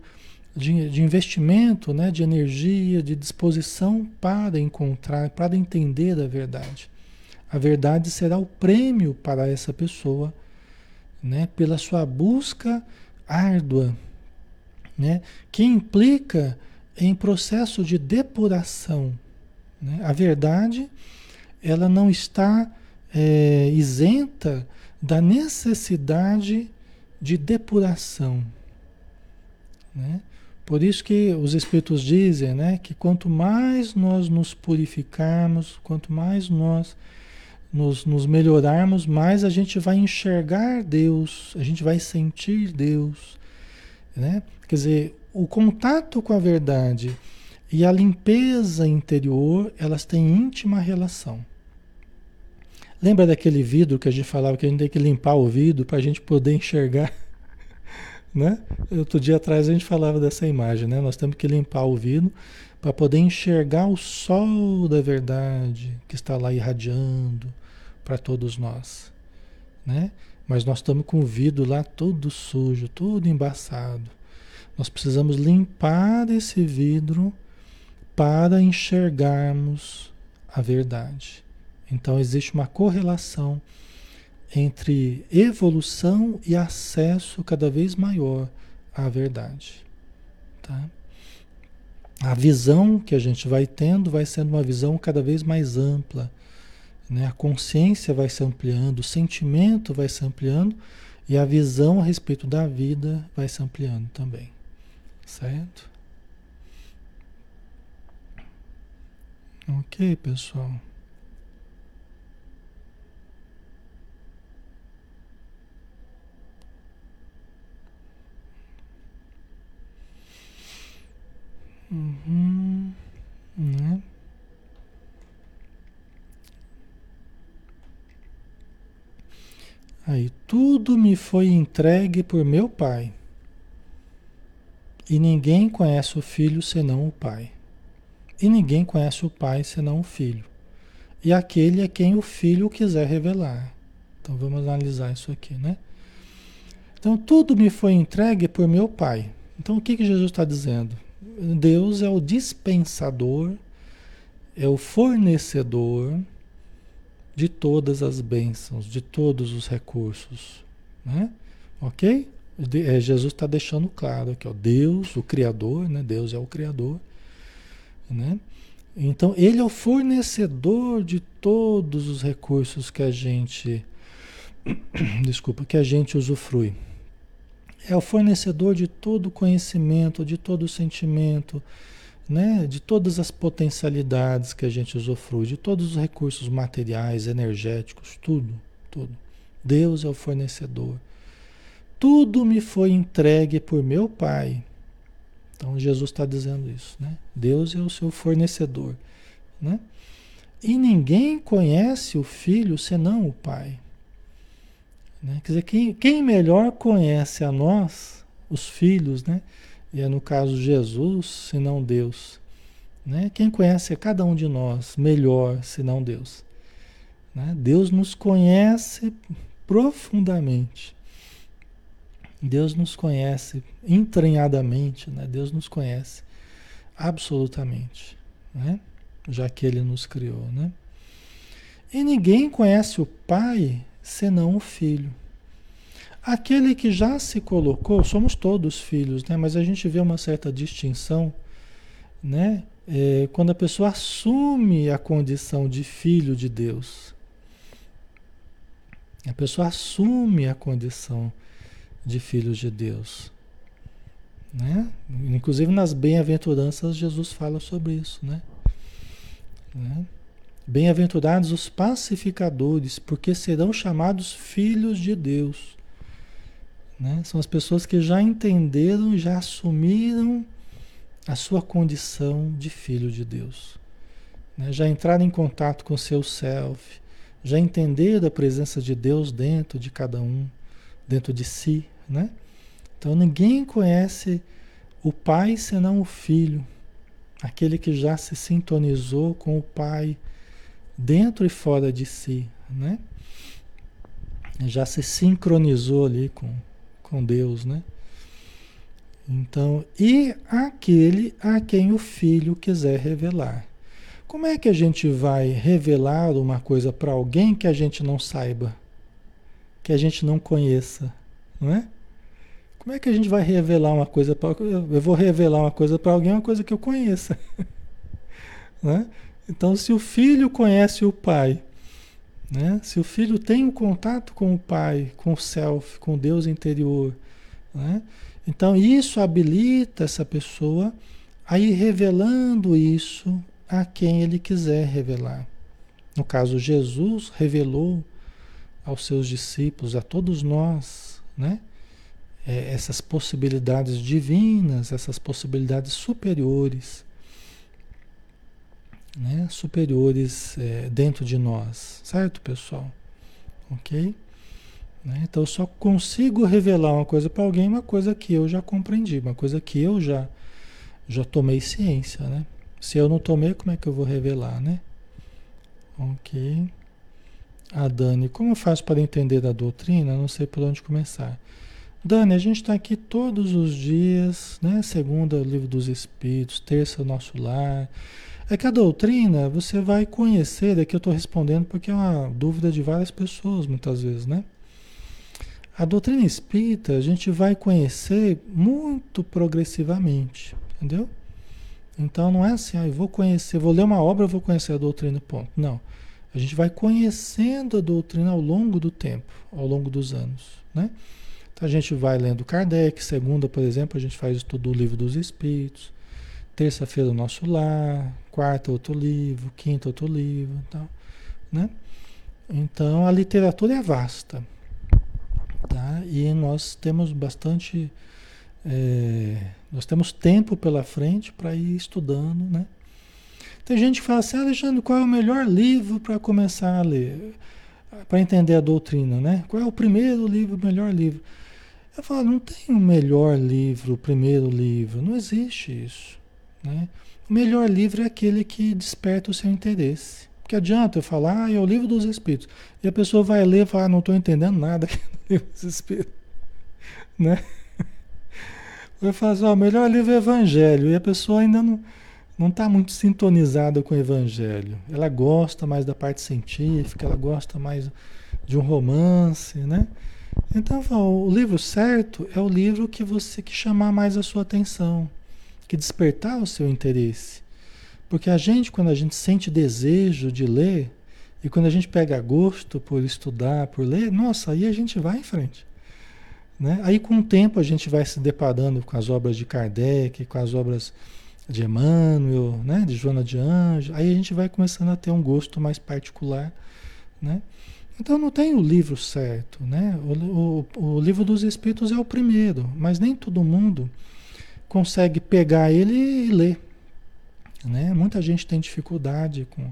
de, de investimento, né, de energia, de disposição para encontrar, para entender a verdade. A verdade será o prêmio para essa pessoa né, pela sua busca árdua, né, que implica em processo de depuração. Né? A verdade, ela não está é, isenta da necessidade de depuração. Né? Por isso que os Espíritos dizem né, que quanto mais nós nos purificarmos, quanto mais nós nos, nos melhorarmos, mais a gente vai enxergar Deus, a gente vai sentir Deus. Né? Quer dizer, o contato com a verdade e a limpeza interior, elas têm íntima relação. Lembra daquele vidro que a gente falava que a gente tem que limpar o vidro para a gente poder enxergar? Né? Outro dia atrás a gente falava dessa imagem, né? Nós temos que limpar o vidro para poder enxergar o sol da verdade que está lá irradiando, para todos nós, né? Mas nós estamos com o vidro lá todo sujo, todo embaçado. Nós precisamos limpar esse vidro para enxergarmos a verdade. Então existe uma correlação entre evolução e acesso cada vez maior à verdade, tá? A visão que a gente vai tendo vai sendo uma visão cada vez mais ampla né? A consciência vai se ampliando, o sentimento vai se ampliando E a visão a respeito da vida vai se ampliando também. Certo? Ok, pessoal. Uhum. Né? Aí, tudo me foi entregue por meu Pai. E ninguém conhece o Filho senão o Pai. E ninguém conhece o Pai senão o Filho. E aquele é quem o Filho quiser revelar. Então vamos analisar isso aqui, né? Então tudo me foi entregue por meu Pai. Então o que, que Jesus está dizendo? Deus é o dispensador, é o fornecedor de todas as bênçãos, de todos os recursos. Né? Ok? É, Jesus está deixando claro aqui, ó, Deus, o Criador, né? Deus é o Criador. Né? Então, Ele é o fornecedor de todos os recursos que a gente, desculpa, que a gente usufrui. É o fornecedor de todo conhecimento, de todo sentimento, né, de todas as potencialidades que a gente usufrui, de todos os recursos materiais, energéticos, tudo, tudo. Deus é o fornecedor. Tudo me foi entregue por meu Pai. Então Jesus está dizendo isso, né? Deus é o seu fornecedor, né? E ninguém conhece o Filho senão o Pai. Né? Quer dizer, quem, quem melhor conhece a nós, os filhos, né? E é no caso Jesus, senão Deus. Né? Quem conhece a cada um de nós melhor, senão Deus? Né? Deus nos conhece profundamente. Deus nos conhece entranhadamente, né? Deus nos conhece absolutamente, né? Já que Ele nos criou, né? E ninguém conhece o Pai senão o Filho. Aquele que já se colocou, somos todos filhos, né? mas a gente vê uma certa distinção, né? É, quando a pessoa assume a condição de filho de Deus. A pessoa assume a condição de filho de Deus. Né? Inclusive nas bem-aventuranças Jesus fala sobre isso, né? né? Bem-aventurados os pacificadores, porque serão chamados filhos de Deus. Né? São as pessoas que já entenderam, já assumiram a sua condição de filho de Deus. Né? Já entraram em contato com o seu self, já entenderam a presença de Deus dentro de cada um, dentro de si. Né? Então ninguém conhece o Pai senão o Filho, aquele que já se sintonizou com o Pai dentro e fora de si, né? Já se sincronizou ali com, com Deus, né? Então, e aquele a quem o filho quiser revelar. Como é que a gente vai revelar uma coisa para alguém que a gente não saiba, que a gente não conheça, não é? Como é que a gente vai revelar uma coisa para eu vou revelar uma coisa para alguém, uma coisa que eu conheça, né? Então, se o filho conhece o pai, né? Se o filho tem um contato com o pai, com o self, com Deus interior, né? Então isso habilita essa pessoa a ir revelando isso a quem ele quiser revelar. No caso, Jesus revelou aos seus discípulos, a todos nós, né? É, essas possibilidades divinas, essas possibilidades superiores né, superiores é, dentro de nós, certo, pessoal? Ok? Né? Então eu só consigo revelar uma coisa para alguém, uma coisa que eu já compreendi, uma coisa que eu já já tomei ciência, né? Se eu não tomei, como é que eu vou revelar, né? Ok. A Dani, como eu faço para entender da doutrina? Não sei por onde começar. Dani, a gente está aqui todos os dias, né? Segunda, o livro dos Espíritos, terça, o nosso lar. É que a doutrina você vai conhecer, é que eu estou respondendo porque é uma dúvida de várias pessoas muitas vezes, né? A doutrina espírita a gente vai conhecer muito progressivamente, entendeu? Então não é assim, ah, eu vou conhecer, vou ler uma obra, eu vou conhecer a doutrina, ponto. Não. A gente vai conhecendo a doutrina ao longo do tempo, ao longo dos anos, né? Então a gente vai lendo Kardec, segunda, por exemplo, a gente faz estudo do livro dos Espíritos, terça-feira o nosso lar, quarta outro livro, quinta outro livro, tal, né? Então a literatura é vasta, tá? E nós temos bastante, é, nós temos tempo pela frente para ir estudando, né? Tem gente que fala assim, Alexandre, qual é o melhor livro para começar a ler? Para entender a doutrina, né? Qual é o primeiro livro, o melhor livro? Eu falo, não tem o melhor livro, o primeiro livro, não existe isso. Né? O melhor livro é aquele que desperta o seu interesse. Porque adianta eu falar, ah, é o livro dos Espíritos. E a pessoa vai ler e fala, ah, não estou entendendo nada aqui no livro dos Espíritos. Né? Eu falo assim, o melhor livro é o Evangelho. E a pessoa ainda não não está muito sintonizada com o Evangelho. Ela gosta mais da parte científica, ela gosta mais de um romance, né? Então, o livro certo é o livro que você que chamar mais a sua atenção, que despertar o seu interesse. Porque a gente, quando a gente sente desejo de ler, e quando a gente pega gosto por estudar, por ler, nossa, aí a gente vai em frente. Né? Aí com o tempo a gente vai se deparando com as obras de Kardec, com as obras de Emmanuel, né, de Joana de Anjos, aí a gente vai começando a ter um gosto mais particular, né? Então não tem o livro certo, né? O, o, o livro dos Espíritos é o primeiro, mas nem todo mundo consegue pegar ele e ler, né? Muita gente tem dificuldade com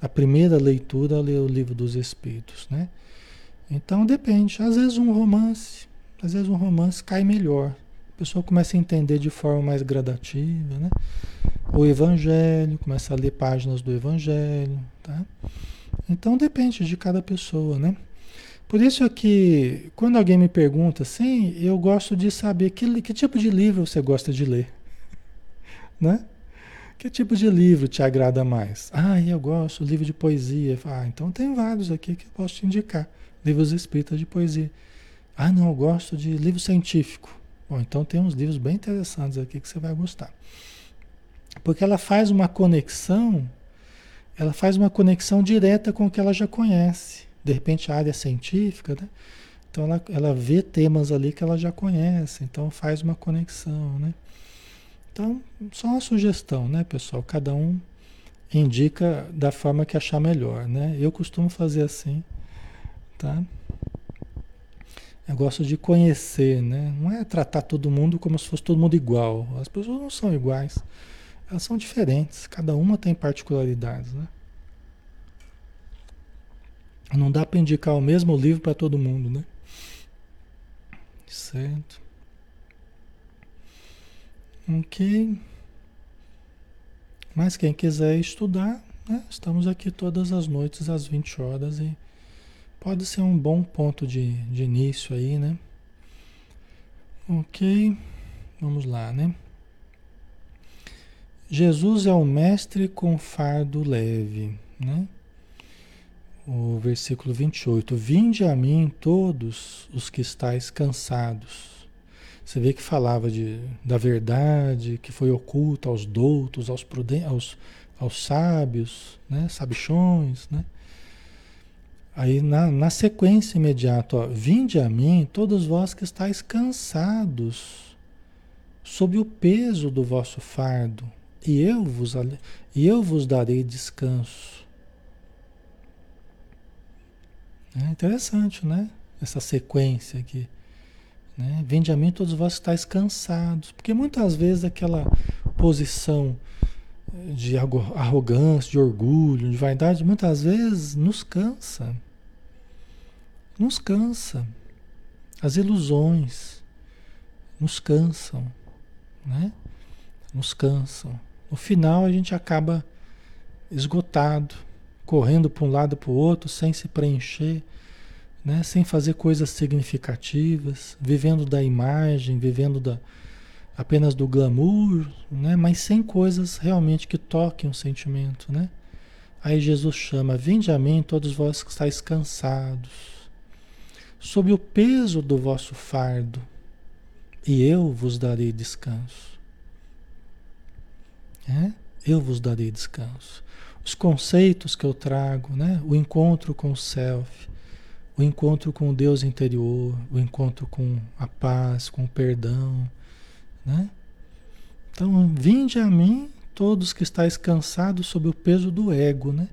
a primeira leitura ler o livro dos Espíritos, né? Então depende, às vezes um romance, às vezes um romance cai melhor, a pessoa começa a entender de forma mais gradativa, né? O Evangelho, começa a ler páginas do Evangelho, tá? Então depende de cada pessoa, né? Por isso que quando alguém me pergunta assim, eu gosto de saber que, que tipo de livro você gosta de ler, né? Que tipo de livro te agrada mais? Ah, eu gosto livro de poesia. Ah, então tem vários aqui que eu posso te indicar. Livros espíritas de poesia. Ah, não, eu gosto de livro científico. Bom, então tem uns livros bem interessantes aqui que você vai gostar. Porque ela faz uma conexão, ela faz uma conexão direta com o que ela já conhece. De repente a área científica, né? Então ela, ela vê temas ali que ela já conhece, então faz uma conexão, né? Então, só uma sugestão, né, pessoal? Cada um indica da forma que achar melhor, né? Eu costumo fazer assim, tá? Eu gosto de conhecer, né? Não é tratar todo mundo como se fosse todo mundo igual. As pessoas não são iguais. Elas são diferentes. Cada uma tem particularidades, né? Não dá para indicar o mesmo livro para todo mundo, né? Certo. Ok. Mas quem quiser estudar, né? estamos aqui todas as noites às 20 horas e Pode ser um bom ponto de, de início aí, né? Ok, vamos lá, né? Jesus é o mestre com fardo leve, né? O versículo 28. Vinde a mim todos os que estáis cansados. Você vê que falava de, da verdade que foi oculta aos doutos, aos, prudentes, aos, aos sábios, né? sabichões, né? Aí na, na sequência imediata, ó, vinde a mim todos vós que estáis cansados, sob o peso do vosso fardo, e eu vos, e eu vos darei descanso. É interessante, né? Essa sequência aqui. Né? Vinde a mim todos vós que estáis cansados. Porque muitas vezes aquela posição de arrogância, de orgulho, de vaidade, muitas vezes nos cansa. Nos cansa. As ilusões nos cansam, né? Nos cansam. No final a gente acaba esgotado, correndo para um lado para o outro sem se preencher, né? Sem fazer coisas significativas, vivendo da imagem, vivendo da, apenas do glamour, né? mas sem coisas realmente que toquem o sentimento. Né? Aí Jesus chama: Vinde a mim, todos vós que estáis cansados, sob o peso do vosso fardo, e eu vos darei descanso. É? Eu vos darei descanso. Os conceitos que eu trago, né? O encontro com o self, o encontro com o Deus interior, o encontro com a paz, com o perdão, né? Então, vinde a mim todos que estáis cansados sob o peso do ego, né?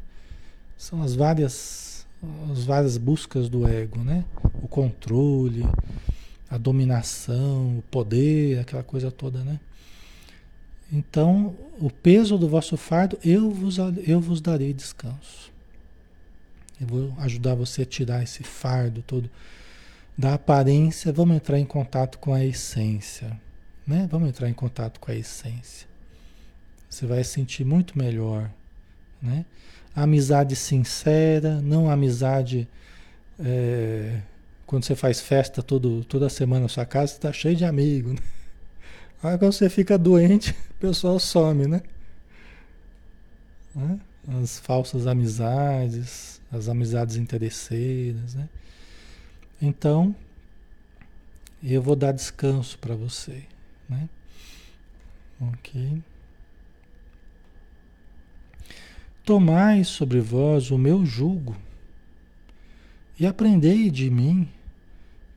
São as várias, as várias buscas do ego, né? O controle, a dominação, o poder, aquela coisa toda, né? Então, o peso do vosso fardo, eu vos, eu vos darei descanso. Eu vou ajudar você a tirar esse fardo todo da aparência. Vamos entrar em contato com a essência, né? Vamos entrar em contato com a essência. Você vai sentir muito melhor, né? amizade sincera, não amizade é, quando você faz festa todo, toda semana na sua casa, está cheio de amigos. Né? Aí quando você fica doente, o pessoal some, né? né? As falsas amizades, as amizades interesseiras, né? Então, eu vou dar descanso para você, né? Ok. Tomai sobre vós o meu jugo e aprendei de mim,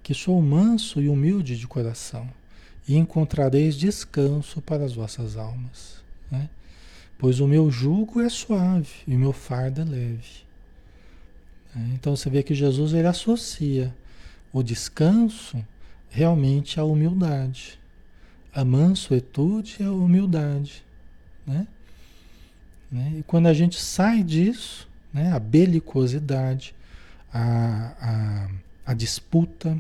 que sou manso e humilde de coração, e encontrareis descanso para as vossas almas. Né? Pois o meu jugo é suave e o meu fardo é leve. Né? Então você vê que Jesus ele associa o descanso realmente à humildade. A mansuetude é a humildade. Né? Né? E quando a gente sai disso, né, a belicosidade, a, a, a disputa,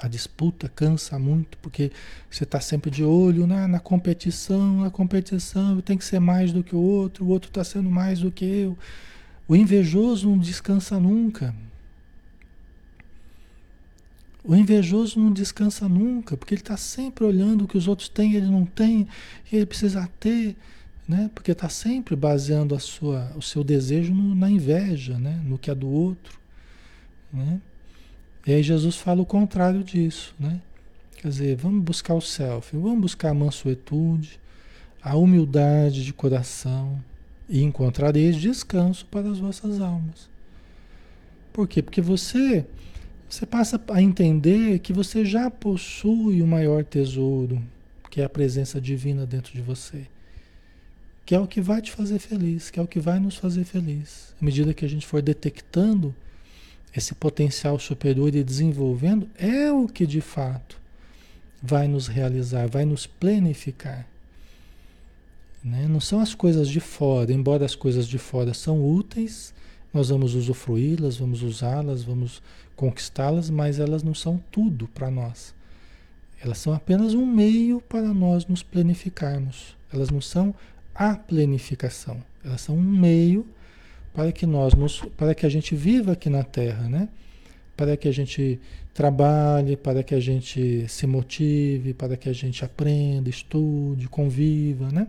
a disputa cansa muito, porque você está sempre de olho né, na competição, a competição tem que ser mais do que o outro, o outro está sendo mais do que eu. O invejoso não descansa nunca. O invejoso não descansa nunca, porque ele está sempre olhando o que os outros têm, ele não tem, e ele precisa ter né? Porque está sempre baseando a sua, o seu desejo no, na inveja, né? No que é do outro, né? E aí Jesus fala o contrário disso, né? Quer dizer, vamos buscar o self, vamos buscar a mansuetude, a humildade de coração e encontrareis descanso para as vossas almas. Por quê? Porque você você passa a entender que você já possui o maior tesouro, que é a presença divina dentro de você que é o que vai te fazer feliz, que é o que vai nos fazer feliz. À medida que a gente for detectando esse potencial superior e desenvolvendo, é o que de fato vai nos realizar, vai nos planificar. Né? Não são as coisas de fora, embora as coisas de fora são úteis, nós vamos usufruí-las, vamos usá-las, vamos conquistá-las, mas elas não são tudo para nós. Elas são apenas um meio para nós nos planificarmos. Elas não são a planificação. Elas são um meio para que nós nos, para que a gente viva aqui na Terra, né? Para que a gente trabalhe, para que a gente se motive, para que a gente aprenda, estude, conviva, né?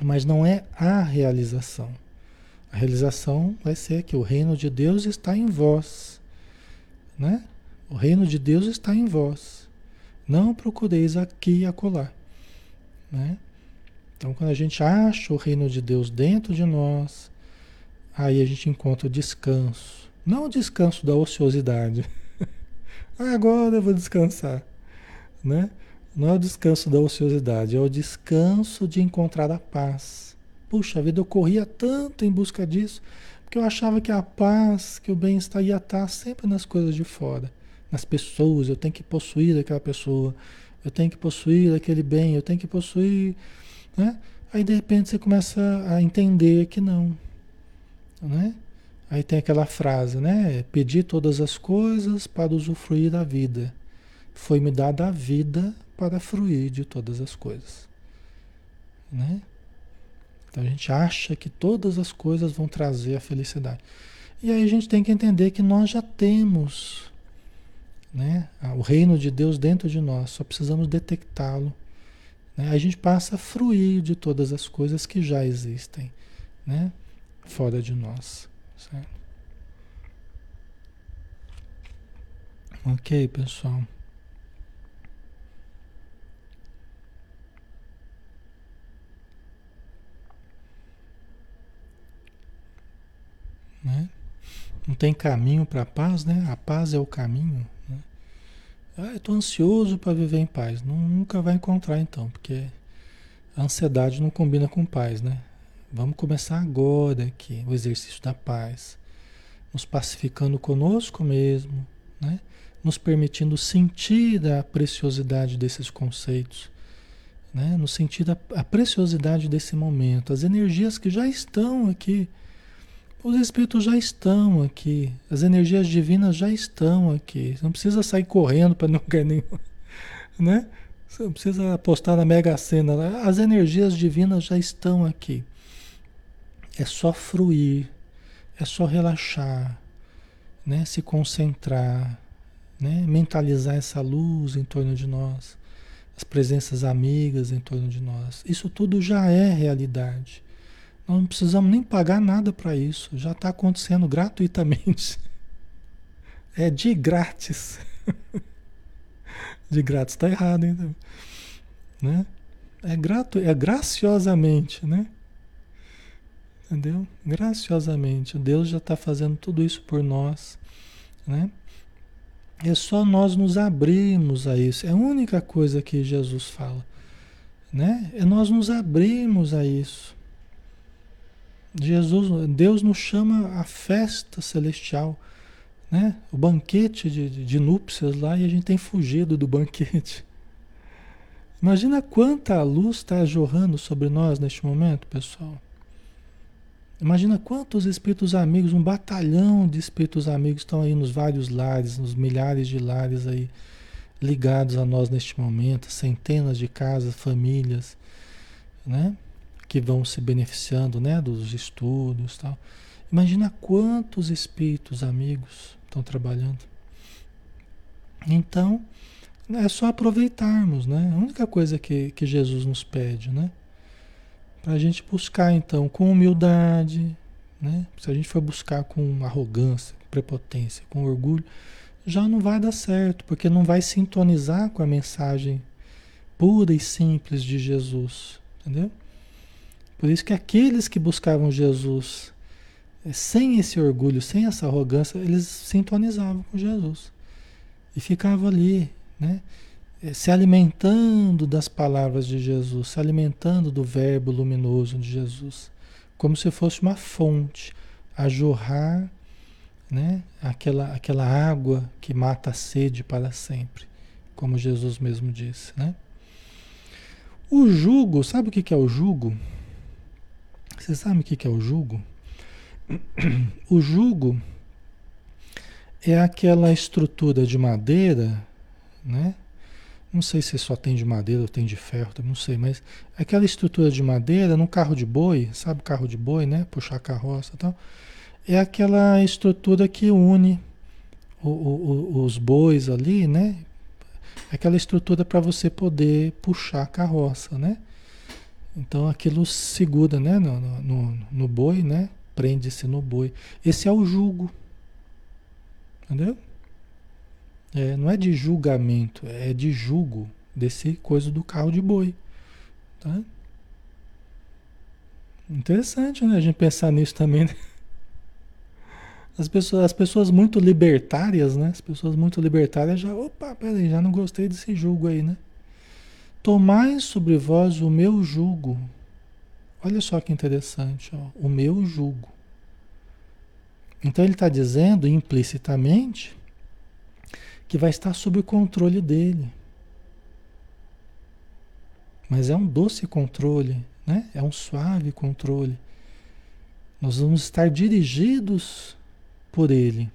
Mas não é a realização. A realização vai ser que o reino de Deus está em vós, né? O reino de Deus está em vós. Não procureis aqui e acolá, né? Então, quando a gente acha o reino de Deus dentro de nós, aí a gente encontra o descanso. Não o descanso da ociosidade. Agora eu vou descansar. Né? Não é o descanso da ociosidade, é o descanso de encontrar a paz. Puxa vida, eu corria tanto em busca disso, porque eu achava que a paz, que o bem-estar ia estar sempre nas coisas de fora, nas pessoas. Eu tenho que possuir aquela pessoa, eu tenho que possuir aquele bem, eu tenho que possuir né? Aí de repente você começa a entender que não. Né? Aí tem aquela frase, né? Pedir todas as coisas para usufruir da vida. Foi-me dada a vida para fruir de todas as coisas. Né? Então a gente acha que todas as coisas vão trazer a felicidade. E aí a gente tem que entender que nós já temos né, o reino de Deus dentro de nós, só precisamos detectá-lo né? A gente passa a fruir de todas as coisas que já existem né? Fora de nós. Certo? Ok, pessoal. não tem caminho para a paz, né? A paz é o caminho. Né? Ah, eu estou ansioso para viver em paz. Nunca vai encontrar então, porque a ansiedade não combina com paz, né? Vamos começar agora aqui o exercício da paz, nos pacificando conosco mesmo, né? Nos permitindo sentir a preciosidade desses conceitos, né? No sentido a preciosidade desse momento, as energias que já estão aqui os espíritos já estão aqui, as energias divinas já estão aqui. Você não precisa sair correndo para não ganhar nenhum, né? Você não precisa apostar na Mega Sena. As energias divinas já estão aqui. É só fruir, é só relaxar, né? Se concentrar, né? Mentalizar essa luz em torno de nós, as presenças amigas em torno de nós. Isso tudo já é realidade. Nós não precisamos nem pagar nada para isso, já está acontecendo gratuitamente. É de grátis. De grátis está errado, hein? Né? É, gratu... é graciosamente, né? Entendeu? Graciosamente. Deus já está fazendo tudo isso por nós, né? É só nós nos abrirmos a isso. É a única coisa que Jesus fala, né? É nós nos abrirmos a isso. Jesus, Deus nos chama à festa celestial, né? O banquete de, de núpcias lá e a gente tem fugido do banquete. Imagina quanta luz está jorrando sobre nós neste momento, pessoal. Imagina quantos espíritos amigos, um batalhão de espíritos amigos estão aí nos vários lares, nos milhares de lares aí ligados a nós neste momento, centenas de casas, famílias, né? que vão se beneficiando né, dos estudos tal. Imagina quantos espíritos amigos estão trabalhando. Então, é só aproveitarmos, né? A única coisa que, que Jesus nos pede, né? Para a gente buscar, então, com humildade, né? Se a gente for buscar com arrogância, prepotência, com orgulho, já não vai dar certo, porque não vai sintonizar com a mensagem pura e simples de Jesus, entendeu? Por isso que aqueles que buscavam Jesus eh, sem esse orgulho, sem essa arrogância, eles sintonizavam com Jesus. E ficavam ali, né? Eh, se alimentando das palavras de Jesus, se alimentando do verbo luminoso de Jesus, como se fosse uma fonte a jorrar, né? Aquela, aquela água que mata a sede para sempre, como Jesus mesmo disse, né? O jugo, sabe o que é o jugo? Você sabe o que é o jugo? O jugo é aquela estrutura de madeira, né? Não sei se só tem de madeira ou tem de ferro, não sei, mas aquela estrutura de madeira no carro de boi, sabe carro de boi, né? Puxar carroça e tal. É aquela estrutura que une o, o, os bois ali, né? Aquela estrutura para você poder puxar a carroça, né? Então aquilo segura né, no, no, no boi, né? Prende-se no boi. Esse é o jugo. Entendeu? É, não é de julgamento, é de jugo desse coisa do carro de boi. Tá? Interessante, né? A gente pensar nisso também. Né? As pessoas, as pessoas muito libertárias, né? As pessoas muito libertárias já, opa, peraí, já não gostei desse jugo aí, né? Tomai sobre vós o meu jugo. Olha só que interessante, ó, o meu jugo. Então ele está dizendo implicitamente que vai estar sob o controle dele. Mas é um doce controle, né? é um suave controle. Nós vamos estar dirigidos por ele.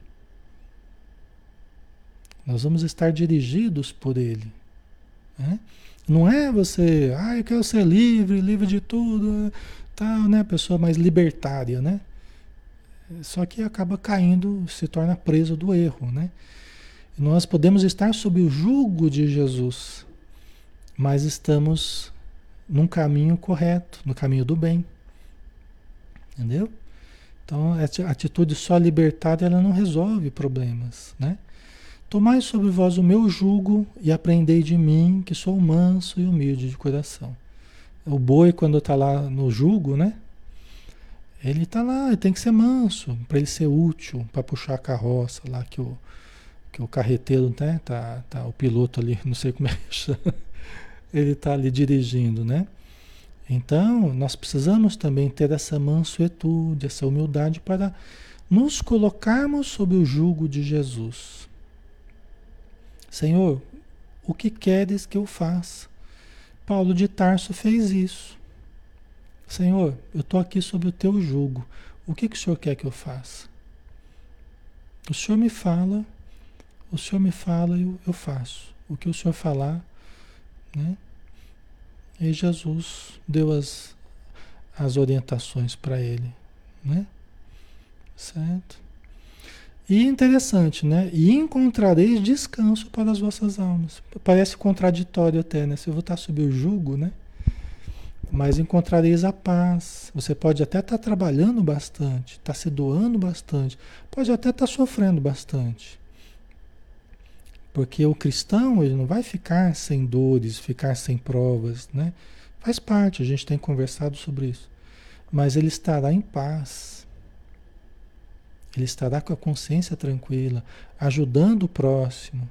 Nós vamos estar dirigidos por ele. Né? Não é você, ah, eu quero ser livre, livre de tudo, tal, né? Pessoa mais libertária, né? Só que acaba caindo, se torna preso do erro, né? Nós podemos estar sob o jugo de Jesus, mas estamos num caminho correto, no caminho do bem. Entendeu? Então, a atitude só libertária ela não resolve problemas, né? Tomai sobre vós o meu jugo e aprendei de mim, que sou manso e humilde de coração. O boi, quando está lá no jugo, né? Ele está lá, ele tem que ser manso, para ele ser útil, para puxar a carroça lá que o, que o carreteiro, né? Tá, tá o piloto ali, não sei como é que chama. Ele está ali dirigindo, né? Então, nós precisamos também ter essa mansuetude, essa humildade para nos colocarmos sob o jugo de Jesus. Senhor, o que queres que eu faça? Paulo de Tarso fez isso. Senhor, eu estou aqui sob o teu jugo. O que, que o Senhor quer que eu faça? O Senhor me fala, o Senhor me fala eu, eu faço. O que o Senhor falar, né? E Jesus deu as, as orientações para ele, né? Certo? E interessante, né? E encontrareis descanso para as vossas almas. Parece contraditório até, né? Se eu vou estar sob o jugo, né? Mas encontrareis a paz. Você pode até estar trabalhando bastante, estar se doando bastante, pode até estar sofrendo bastante. Porque o cristão, ele não vai ficar sem dores, ficar sem provas, né? Faz parte, a gente tem conversado sobre isso. Mas ele estará em paz. Ele estará com a consciência tranquila, ajudando o próximo,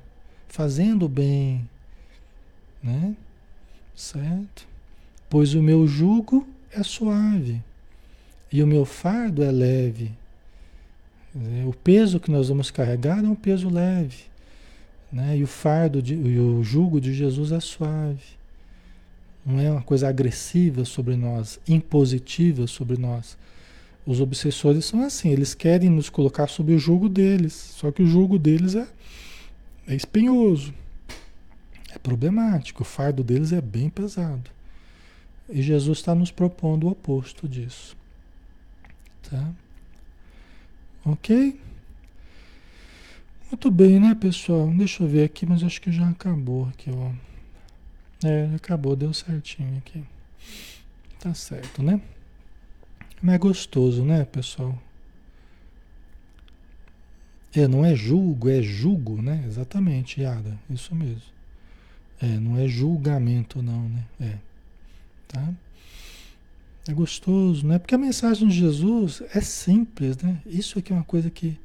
fazendo o bem, né? Certo? Pois o meu jugo é suave e o meu fardo é leve. O peso que nós vamos carregar é um peso leve. Né? E o fardo de, e o jugo de Jesus é suave. Não é uma coisa agressiva sobre nós, impositiva sobre nós. Os obsessores são assim, eles querem nos colocar sob o jugo deles, só que o jugo deles é, é espinhoso, é problemático, o fardo deles é bem pesado. E Jesus está nos propondo o oposto disso. Tá? Ok? Muito bem, né, pessoal? Deixa eu ver aqui, mas acho que já acabou aqui, ó. É, acabou, deu certinho aqui. Tá certo, né? Mas é gostoso, né, pessoal? É, não é julgo, é julgo, né? Exatamente, Yara, isso mesmo. É, não é julgamento, não, né? É, tá? É gostoso, né? Porque a mensagem de Jesus é simples, né? Isso aqui é uma coisa que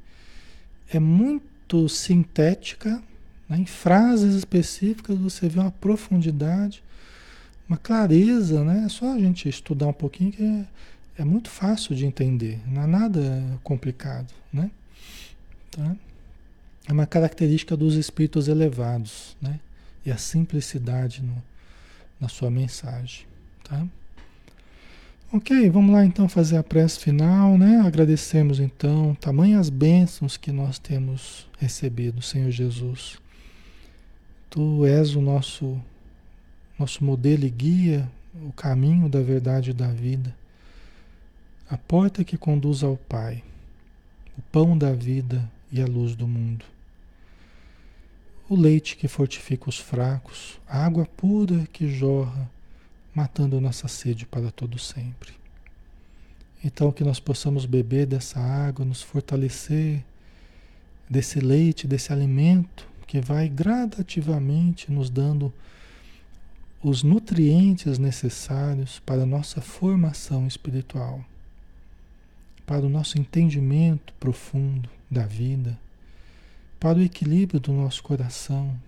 é muito muito sintética, né? em frases específicas você vê uma profundidade, uma clareza, né? É só a gente estudar um pouquinho que é, é muito fácil de entender, não é nada complicado, né? Tá? É uma característica dos espíritos elevados, né? E a simplicidade no, na sua mensagem, tá? Ok, vamos lá então fazer a prece final, né? Agradecemos então tamanhas bênçãos que nós temos recebido, Senhor Jesus. Tu és o nosso nosso modelo e guia, o caminho da verdade e da vida. A porta que conduz ao Pai, o pão da vida e a luz do mundo. O leite que fortifica os fracos, a água pura que jorra matando nossa sede para todo sempre. Então que nós possamos beber dessa água, nos fortalecer desse leite, desse alimento que vai gradativamente nos dando os nutrientes necessários para a nossa formação espiritual, para o nosso entendimento profundo da vida, para o equilíbrio do nosso coração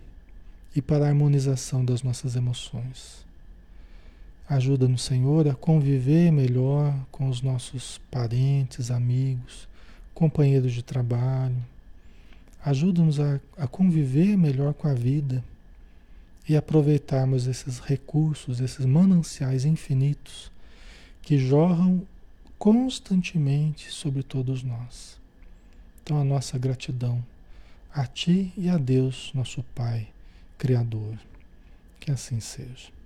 e para a harmonização das nossas emoções. Ajuda-nos, Senhor, a conviver melhor com os nossos parentes, amigos, companheiros de trabalho. Ajuda-nos a, a, conviver melhor com a vida e aproveitarmos esses recursos, esses mananciais infinitos que jorram constantemente sobre todos nós. Então, a nossa gratidão a Ti e a Deus, nosso Pai, Criador. Que assim seja.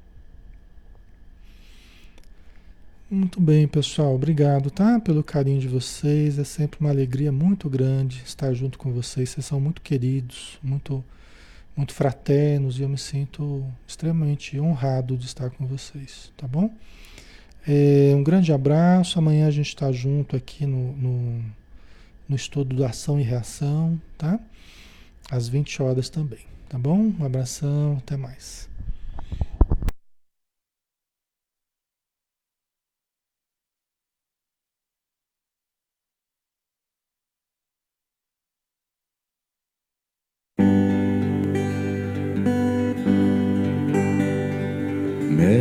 Muito bem, pessoal. Obrigado, tá? Pelo carinho de vocês. É sempre uma alegria muito grande estar junto com vocês. Vocês são muito queridos, muito, muito fraternos e eu me sinto extremamente honrado de estar com vocês, tá bom? É, um grande abraço. Amanhã a gente está junto aqui no, no, no estudo da ação e reação, tá? Às 20 horas também, tá bom? Um abração, até mais.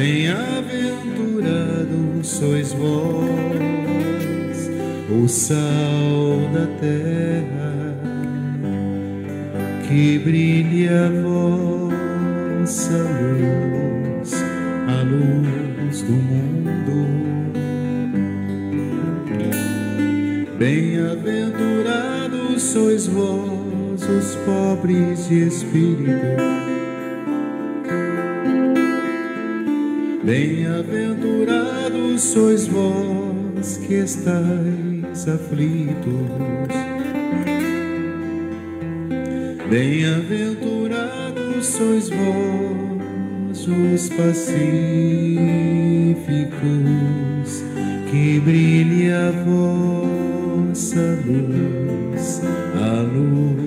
bem-aventurados sois vós, o sal da terra, que brilhe a vossa luz, a luz do mundo. Bem-aventurados sois vós, os pobres de espírito. Bem-aventurados sois vós que estáis aflitos. Bem-aventurados sois vós, os pacíficos, que brilhe a vossa luz, a luz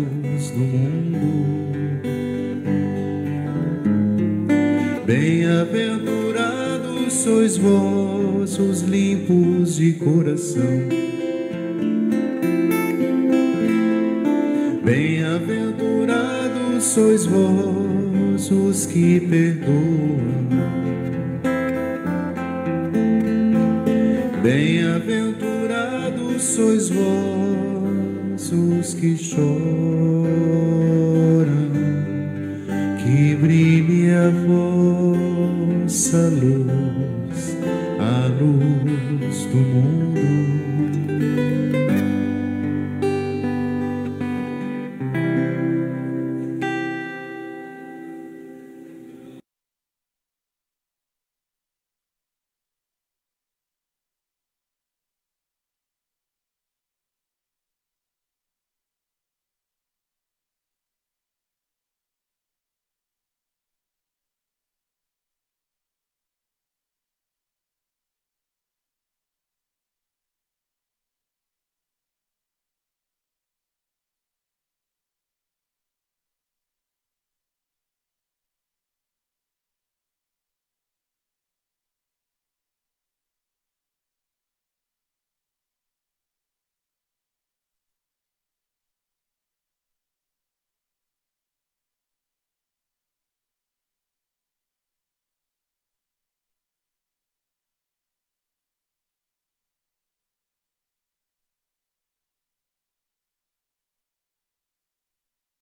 sois vós, os limpos de coração. Bem-aventurados sois vós, os que perdoam.